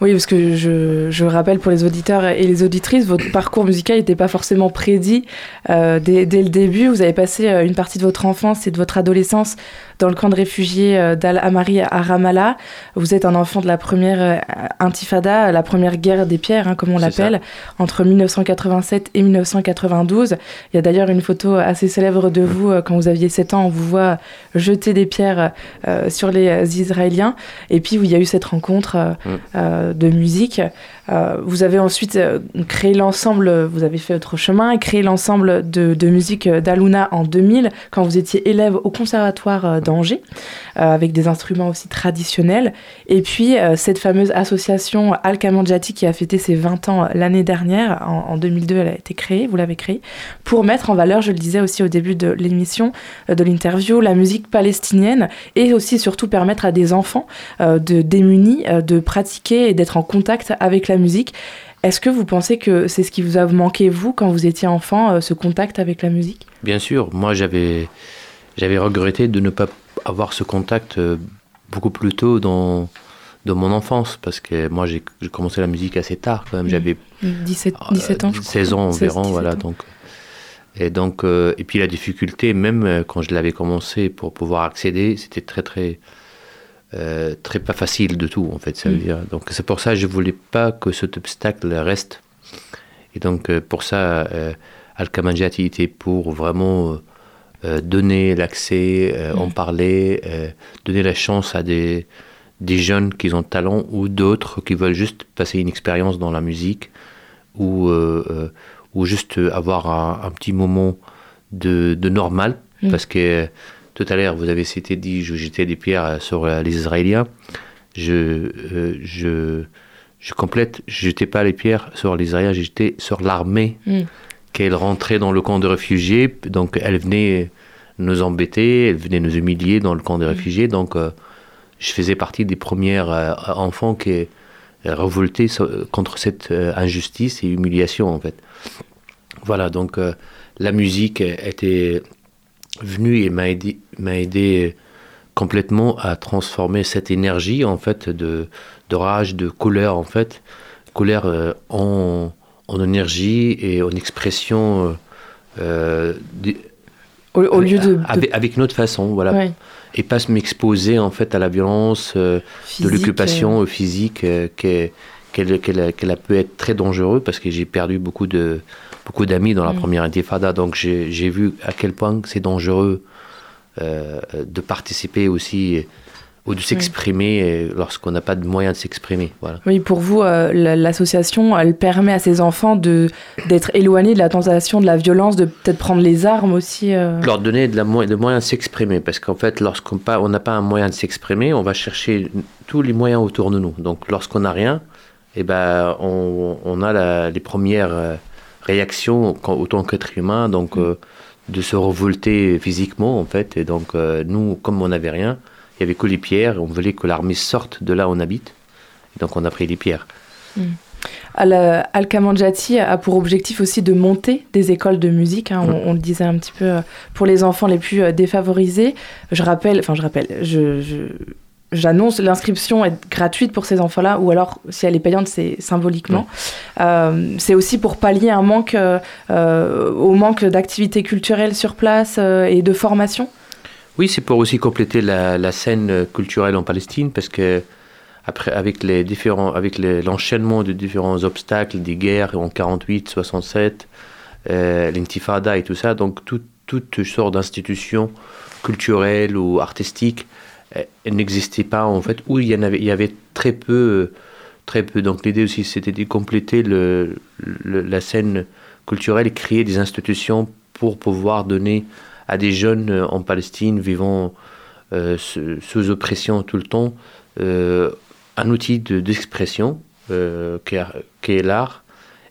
Oui, parce que je, je, rappelle pour les auditeurs et les auditrices, votre parcours musical n'était pas forcément prédit euh, dès, dès, le début. Vous avez passé euh, une partie de votre enfance et de votre adolescence dans le camp de réfugiés euh, d'Al-Amari à Ramallah. Vous êtes un enfant de la première euh, intifada, la première guerre des pierres, hein, comme on l'appelle, entre 1987 et 1992. Il y a d'ailleurs une photo assez célèbre de vous euh, quand vous aviez 7 ans. On vous voit jeter des pierres euh, sur les Israéliens. Et puis, il y a eu cette rencontre euh, de musique. Vous avez ensuite créé l'ensemble, vous avez fait votre chemin et créé l'ensemble de, musique d'Aluna en 2000, quand vous étiez élève au conservatoire d'Angers, avec des instruments aussi traditionnels. Et puis, cette fameuse association Al Kamandjati qui a fêté ses 20 ans l'année dernière, en, en, 2002, elle a été créée, vous l'avez créée, pour mettre en valeur, je le disais aussi au début de l'émission, de l'interview, la musique palestinienne et aussi surtout permettre à des enfants euh, de démunis euh, de pratiquer et d'être en contact avec la musique. Est-ce que vous pensez que c'est ce qui vous a manqué, vous, quand vous étiez enfant, euh, ce contact avec la musique? Bien sûr, moi j'avais, j'avais regretté de ne pas avoir ce contact beaucoup plus tôt dans, dans mon enfance, parce que moi j'ai commencé la musique assez tard quand même, j'avais 17, 17 ans, 16 ans environ, voilà, ans. donc et donc, euh, et puis la difficulté, même euh, quand je l'avais commencé pour pouvoir accéder, c'était très très euh, très pas facile de tout en fait. Ça veut dire. Donc c'est pour ça que je voulais pas que cet obstacle reste. Et donc pour ça, euh, Al-Kamanjati était pour vraiment donner l'accès, mm. en parler, donner la chance à des des jeunes qui ont talent ou d'autres qui veulent juste passer une expérience dans la musique ou ou juste avoir un, un petit moment de, de normal. Mm. Parce que tout à l'heure, vous avez cité, dit, je jetais des pierres sur les Israéliens. Je, euh, je, je complète, je jetais pas les pierres sur les Israéliens, j'étais sur l'armée. Mm. Qu'elle rentrait dans le camp de réfugiés, donc elle venait nous embêter, elle venait nous humilier dans le camp de mm. réfugiés. Donc euh, je faisais partie des premiers euh, enfants qui révoltaient contre cette euh, injustice et humiliation en fait. Voilà, donc euh, la musique était venue et m'a aidé, m'a aidé complètement à transformer cette énergie en fait de, de rage, de colère en fait, colère euh, en, en, énergie et en expression euh, de, au, au, lieu de, avec, avec, notre façon, voilà, ouais. et pas se m'exposer en fait à la violence euh, physique, de l'occupation euh... physique qu'elle, qu'elle, qu'elle, qu'elle a pu être très dangereux parce que j'ai perdu beaucoup de beaucoup d'amis dans la mmh. première intifada, donc j'ai vu à quel point c'est dangereux euh, de participer aussi ou de s'exprimer oui. lorsqu'on n'a pas de moyens de s'exprimer. Voilà. Oui, pour vous, euh, l'association, elle permet à ces enfants d'être éloignés de la tentation de la violence, de peut-être prendre les armes aussi. Euh... Leur donner de, la, de moyens de s'exprimer, parce qu'en fait, lorsqu'on n'a pas un moyen de s'exprimer, on va chercher tous les moyens autour de nous. Donc, lorsqu'on n'a rien, eh ben, on, on a la, les premières euh, réaction autant qu'être humain, donc mm. euh, de se révolter physiquement en fait. Et donc euh, nous, comme on n'avait rien, il y avait que les pierres, on voulait que l'armée sorte de là où on habite. Et donc on a pris les pierres. Mm. Al-Kamanjati a pour objectif aussi de monter des écoles de musique, hein, mm. on, on, le disait un petit peu, euh, pour les enfants les plus défavorisés. Je rappelle, enfin je rappelle, je, je j'annonce l'inscription est gratuite pour ces enfants-là, ou alors si elle est payante, c'est symboliquement. Oui. Euh, c'est aussi pour pallier un manque, euh, au manque d'activités culturelles sur place euh, et de formation. Oui, c'est pour aussi compléter la, la, scène culturelle en Palestine, parce que après, avec les différents, avec l'enchaînement de différents obstacles, des guerres en 48, 67, l'intifada et tout ça, donc tout, toutes sortes d'institutions culturelles ou artistiques elle n'existait pas en fait, ou il y en avait, il y avait très peu, très peu. Donc l'idée aussi, c'était de compléter le, la scène culturelle créer des institutions pour pouvoir donner à des jeunes en Palestine vivant euh, sous oppression tout le temps euh, un outil d'expression de, euh, qui, est l'art.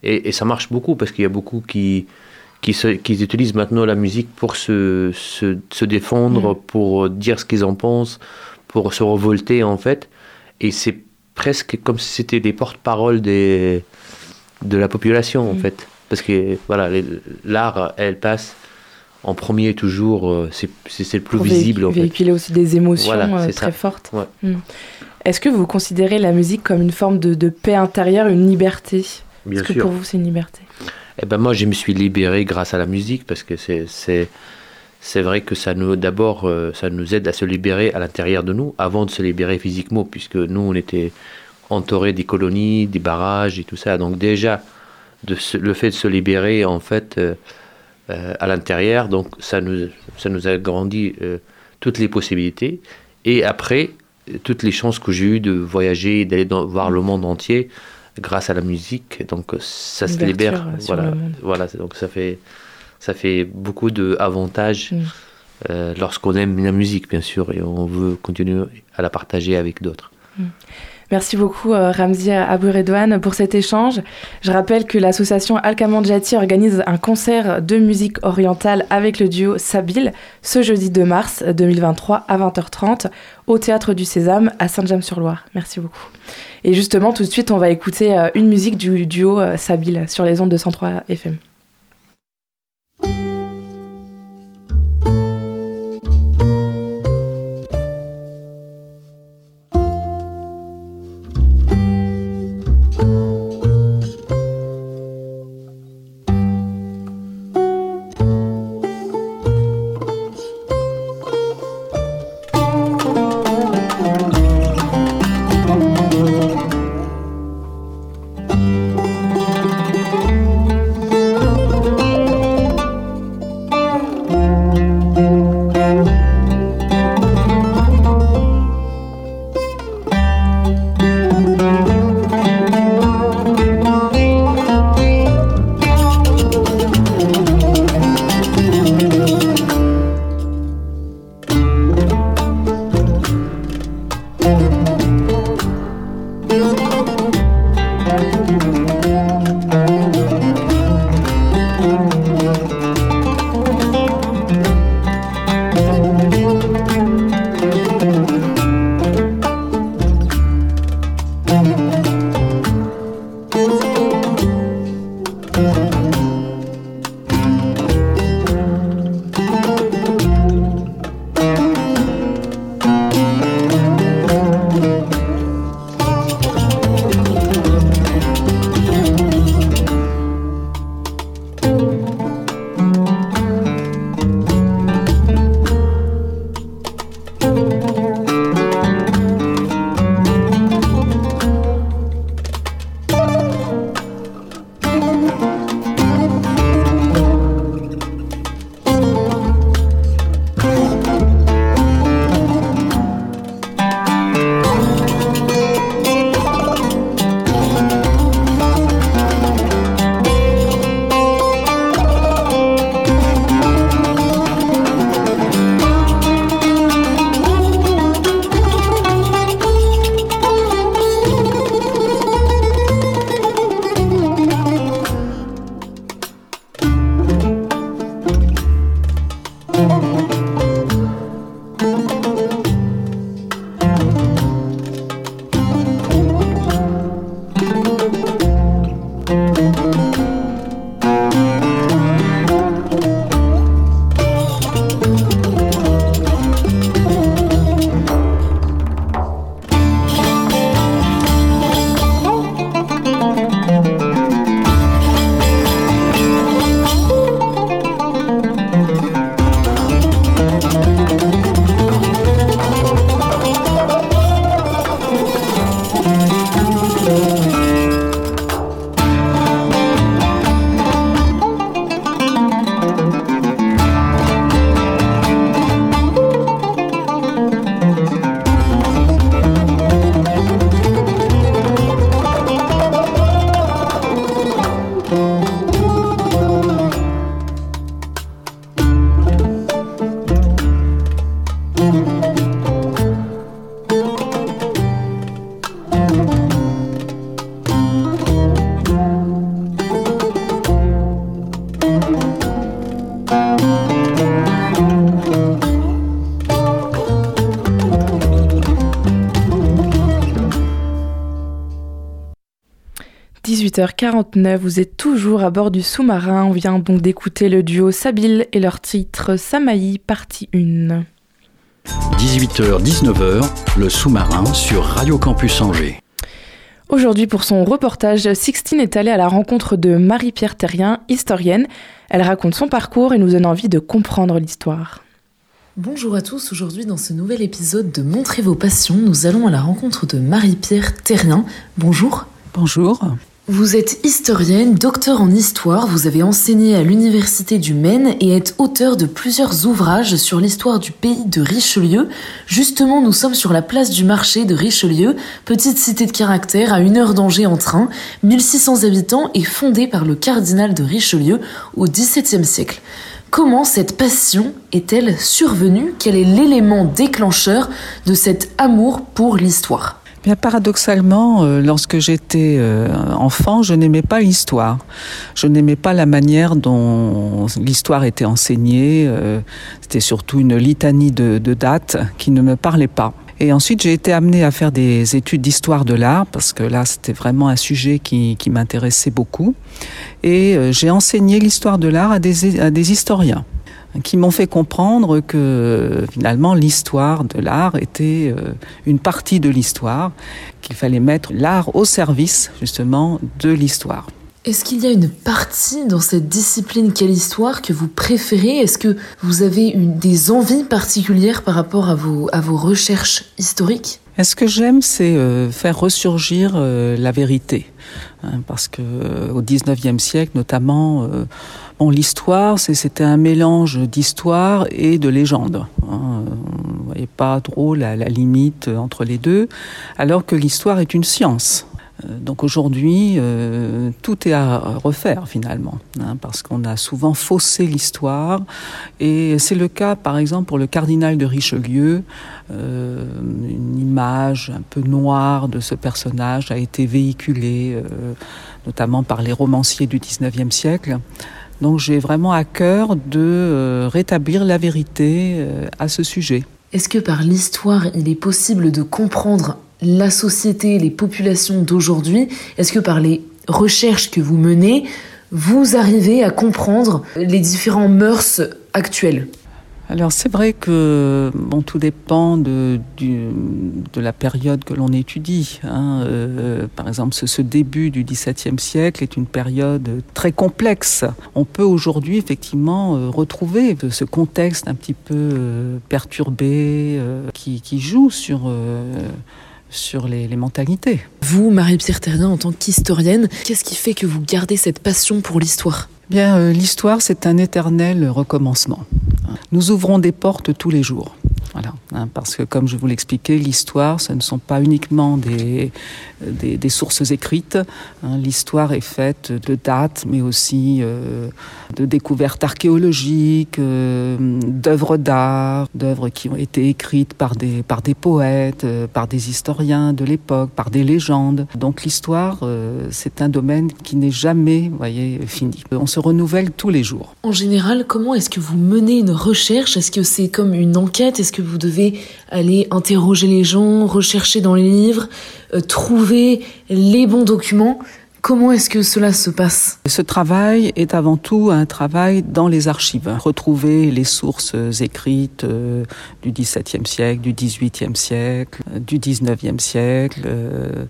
Et, ça marche beaucoup parce qu'il y a beaucoup qui, qui, se, qui, utilisent maintenant la musique pour se, se, se défendre, mmh. pour dire ce qu'ils en pensent, pour se révolter en fait. Et c'est presque comme si c'était des porte-parole des, de la population en mmh. fait. Parce que voilà, l'art, elle passe en premier toujours, euh, c'est le plus Pour visible. en fait. véhiculer aussi des émotions Voilà, euh, très ça. fortes. Ouais. Mm. Est-ce que vous considérez la musique comme une forme de, de paix intérieure, une liberté? Bien Est-ce que pour vous c'est une liberté? Eh ben moi, je me suis libéré grâce à la musique parce que c'est c'est vrai que ça nous d'abord euh, ça nous aide à se libérer à l'intérieur de nous avant de se libérer physiquement puisque nous on était entourés des colonies, des barrages et tout ça. Donc déjà le fait de se libérer en fait euh, euh, à l'intérieur, donc ça nous ça nous a grandi toutes les possibilités et après toutes les chances que j'ai eues de voyager, d'aller voir le monde entier grâce à la musique. Donc euh, ça se libère. euh, Voilà, voilà. Donc ça fait ça fait beaucoup d'avantages Mm. euh, lorsqu'on aime la musique, bien sûr, et on veut continuer à la partager avec d'autres. Merci beaucoup euh, Ramzi Abouredouane pour cet échange. Je rappelle que l'association Alkamandjati organise un concert de musique orientale avec le duo Sabil ce jeudi 2 mars 2023 à 20h30 au Théâtre du Sésame à Saint-James-sur-Loire. Merci beaucoup. Et justement, tout de suite, on va écouter euh, une musique du duo euh, Sabil sur les ondes de 103 FM. 18h49, vous êtes toujours à bord du sous-marin. On vient donc d'écouter le duo Sabil et leur titre Samaï, partie 1. 18h-19h, le sous-marin sur Radio Campus Angers. Aujourd'hui, pour son reportage, Sixtine est allée à la rencontre de Marie-Pierre Terrien, historienne. Elle raconte son parcours et nous donne envie de comprendre l'histoire. Bonjour à tous, aujourd'hui dans ce nouvel épisode de Montrez vos passions, nous allons à la rencontre de Marie-Pierre Terrien. Bonjour. Bonjour. Vous êtes historienne, docteur en histoire, vous avez enseigné à l'Université du Maine et êtes auteur de plusieurs ouvrages sur l'histoire du pays de Richelieu. Justement, nous sommes sur la place du marché de Richelieu, petite cité de caractère à une heure d'Angers en train, 1600 habitants et fondée par le cardinal de Richelieu au XVIIe siècle. Comment cette passion est-elle survenue? Quel est l'élément déclencheur de cet amour pour l'histoire? Bien paradoxalement, euh, lorsque j'étais euh, enfant, je n'aimais pas l'histoire. Je n'aimais pas la manière dont l'histoire était enseignée. Euh, C'était surtout une litanie de, de dates qui ne me parlait pas. Et ensuite, j'ai été amenée à faire des études d'histoire de l'art, parce que là, c'était vraiment un sujet qui, qui m'intéressait beaucoup. Et euh, j'ai enseigné l'histoire de l'art à des, à des historiens qui m'ont fait comprendre que finalement l'histoire de l'art était euh, une partie de l'histoire, qu'il fallait mettre l'art au service justement de l'histoire. Est-ce qu'il y a une partie dans cette discipline qu'est l'histoire que vous préférez? Est-ce que vous avez des envies particulières par rapport à vos, à vos recherches historiques? Et ce que j'aime, c'est euh, faire ressurgir euh, la vérité. Hein, parce que euh, au 19e siècle, notamment, bon, l'histoire, c'était un mélange d'histoire et de légende. Hein, on voyait pas trop la, la limite entre les deux, alors que l'histoire est une science. Euh, Donc aujourd'hui, euh, tout est à refaire finalement, hein, parce qu'on a souvent faussé l'histoire. Et c'est le cas, par exemple, pour le cardinal de Richelieu. Euh, une image un peu noire de ce personnage a été véhiculée, notamment par les romanciers du 19e siècle. Donc j'ai vraiment à cœur de rétablir la vérité à ce sujet. Est-ce que par l'histoire, il est possible de comprendre la société, les populations d'aujourd'hui Est-ce que par les recherches que vous menez, vous arrivez à comprendre les différents mœurs actuelles Alors c'est vrai que bon, tout dépend de, la période que l'on étudie. Hein. Euh, par exemple, ce, début du XVIIe siècle est une période très complexe. On peut aujourd'hui effectivement euh, retrouver ce contexte un petit peu euh, perturbé qui, joue sur sur les, les, mentalités. Vous, Marie-Pierre Terrien, en tant qu'historienne, qu'est-ce qui fait que vous gardez cette passion pour l'histoire? Bien, euh, l'histoire, c'est un éternel recommencement. Nous ouvrons des portes tous les jours. Voilà, hein, parce que comme je vous l'expliquais, l'histoire, ce ne sont pas uniquement des, des, sources écrites. Hein, l'histoire est faite de dates, mais aussi euh, de découvertes archéologiques, euh, d'œuvres d'art, d'œuvres qui ont été écrites par des, par des poètes, euh, par des historiens de l'époque, par des légendes. Donc l'histoire, c'est un domaine qui n'est jamais, voyez, fini. On se renouvelle tous les jours. En général, comment est-ce que vous menez une recherche? Est-ce que c'est comme une enquête? Est-ce que vous devez aller interroger les gens, rechercher dans les livres, euh, trouver les bons documents Comment est-ce que cela se passe? Ce travail est avant tout un travail dans les archives. Retrouver les sources écrites euh, du XVIIe siècle, du XVIIIe siècle, euh, du XIXe siècle.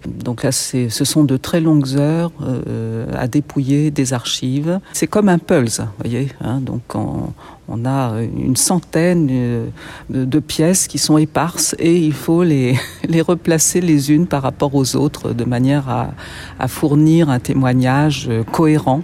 Donc là, ce sont de très longues heures à dépouiller des archives. C'est comme un pulse, voyez. Hein, donc on, on a une centaine euh, de, pièces qui sont éparses et il faut <laughs> les, replacer les unes par rapport aux autres de manière à, fournir un témoignage euh, cohérent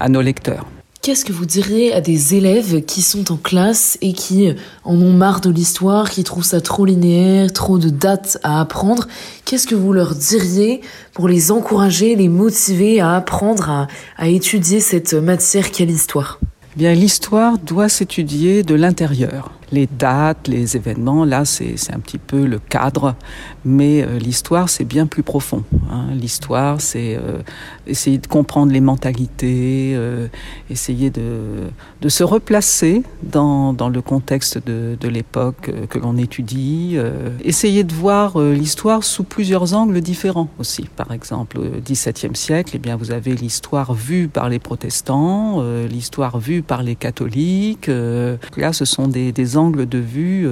à nos lecteurs. Qu'est-ce que vous diriez à des élèves qui sont en classe et qui en ont marre de l'histoire, qui trouvent ça trop linéaire, trop de dates à apprendre? Qu'est-ce que vous leur diriez pour les encourager, les motiver à apprendre, à étudier cette matière qu'est l'histoire? Eh Bien, l'histoire doit s'étudier de l'intérieur. Les dates, les événements. Là, c'est un petit peu le cadre, mais euh, l'histoire, c'est bien plus profond. Hein. L'histoire, c'est euh, essayer de comprendre les mentalités, euh, essayer de, de, se replacer dans, dans le contexte de, de l'époque que l'on étudie, essayer de voir l'histoire sous plusieurs angles différents aussi. Par exemple, au XVIIe siècle, eh bien, vous avez l'histoire vue par les protestants, l'histoire vue par les catholiques. là, ce sont des, des angles de vue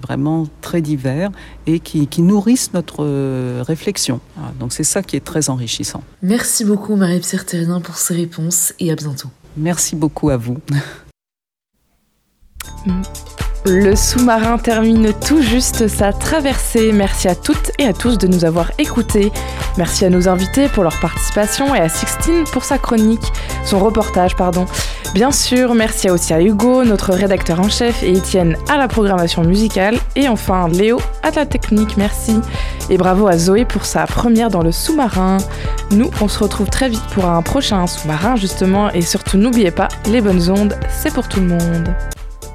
vraiment très divers et qui, nourrissent notre euh, réflexion. donc c'est ça qui est très enrichissant. Merci beaucoup Marie-Pierre Terrinin pour ces réponses et à bientôt. Merci beaucoup à vous. <laughs> Le sous-marin termine tout juste sa traversée. Merci à toutes et à tous de nous avoir écoutés. Merci à nos invités pour leur participation et à Sixtine pour sa chronique, son reportage, pardon. Bien sûr, merci aussi à Hugo, notre rédacteur en chef, et Étienne à la programmation musicale, et enfin Léo à la technique, merci. Et bravo à Zoé pour sa première dans le sous-marin. Nous, on se retrouve très vite pour un prochain sous-marin justement, et surtout n'oubliez pas, les bonnes ondes, c'est pour tout le monde.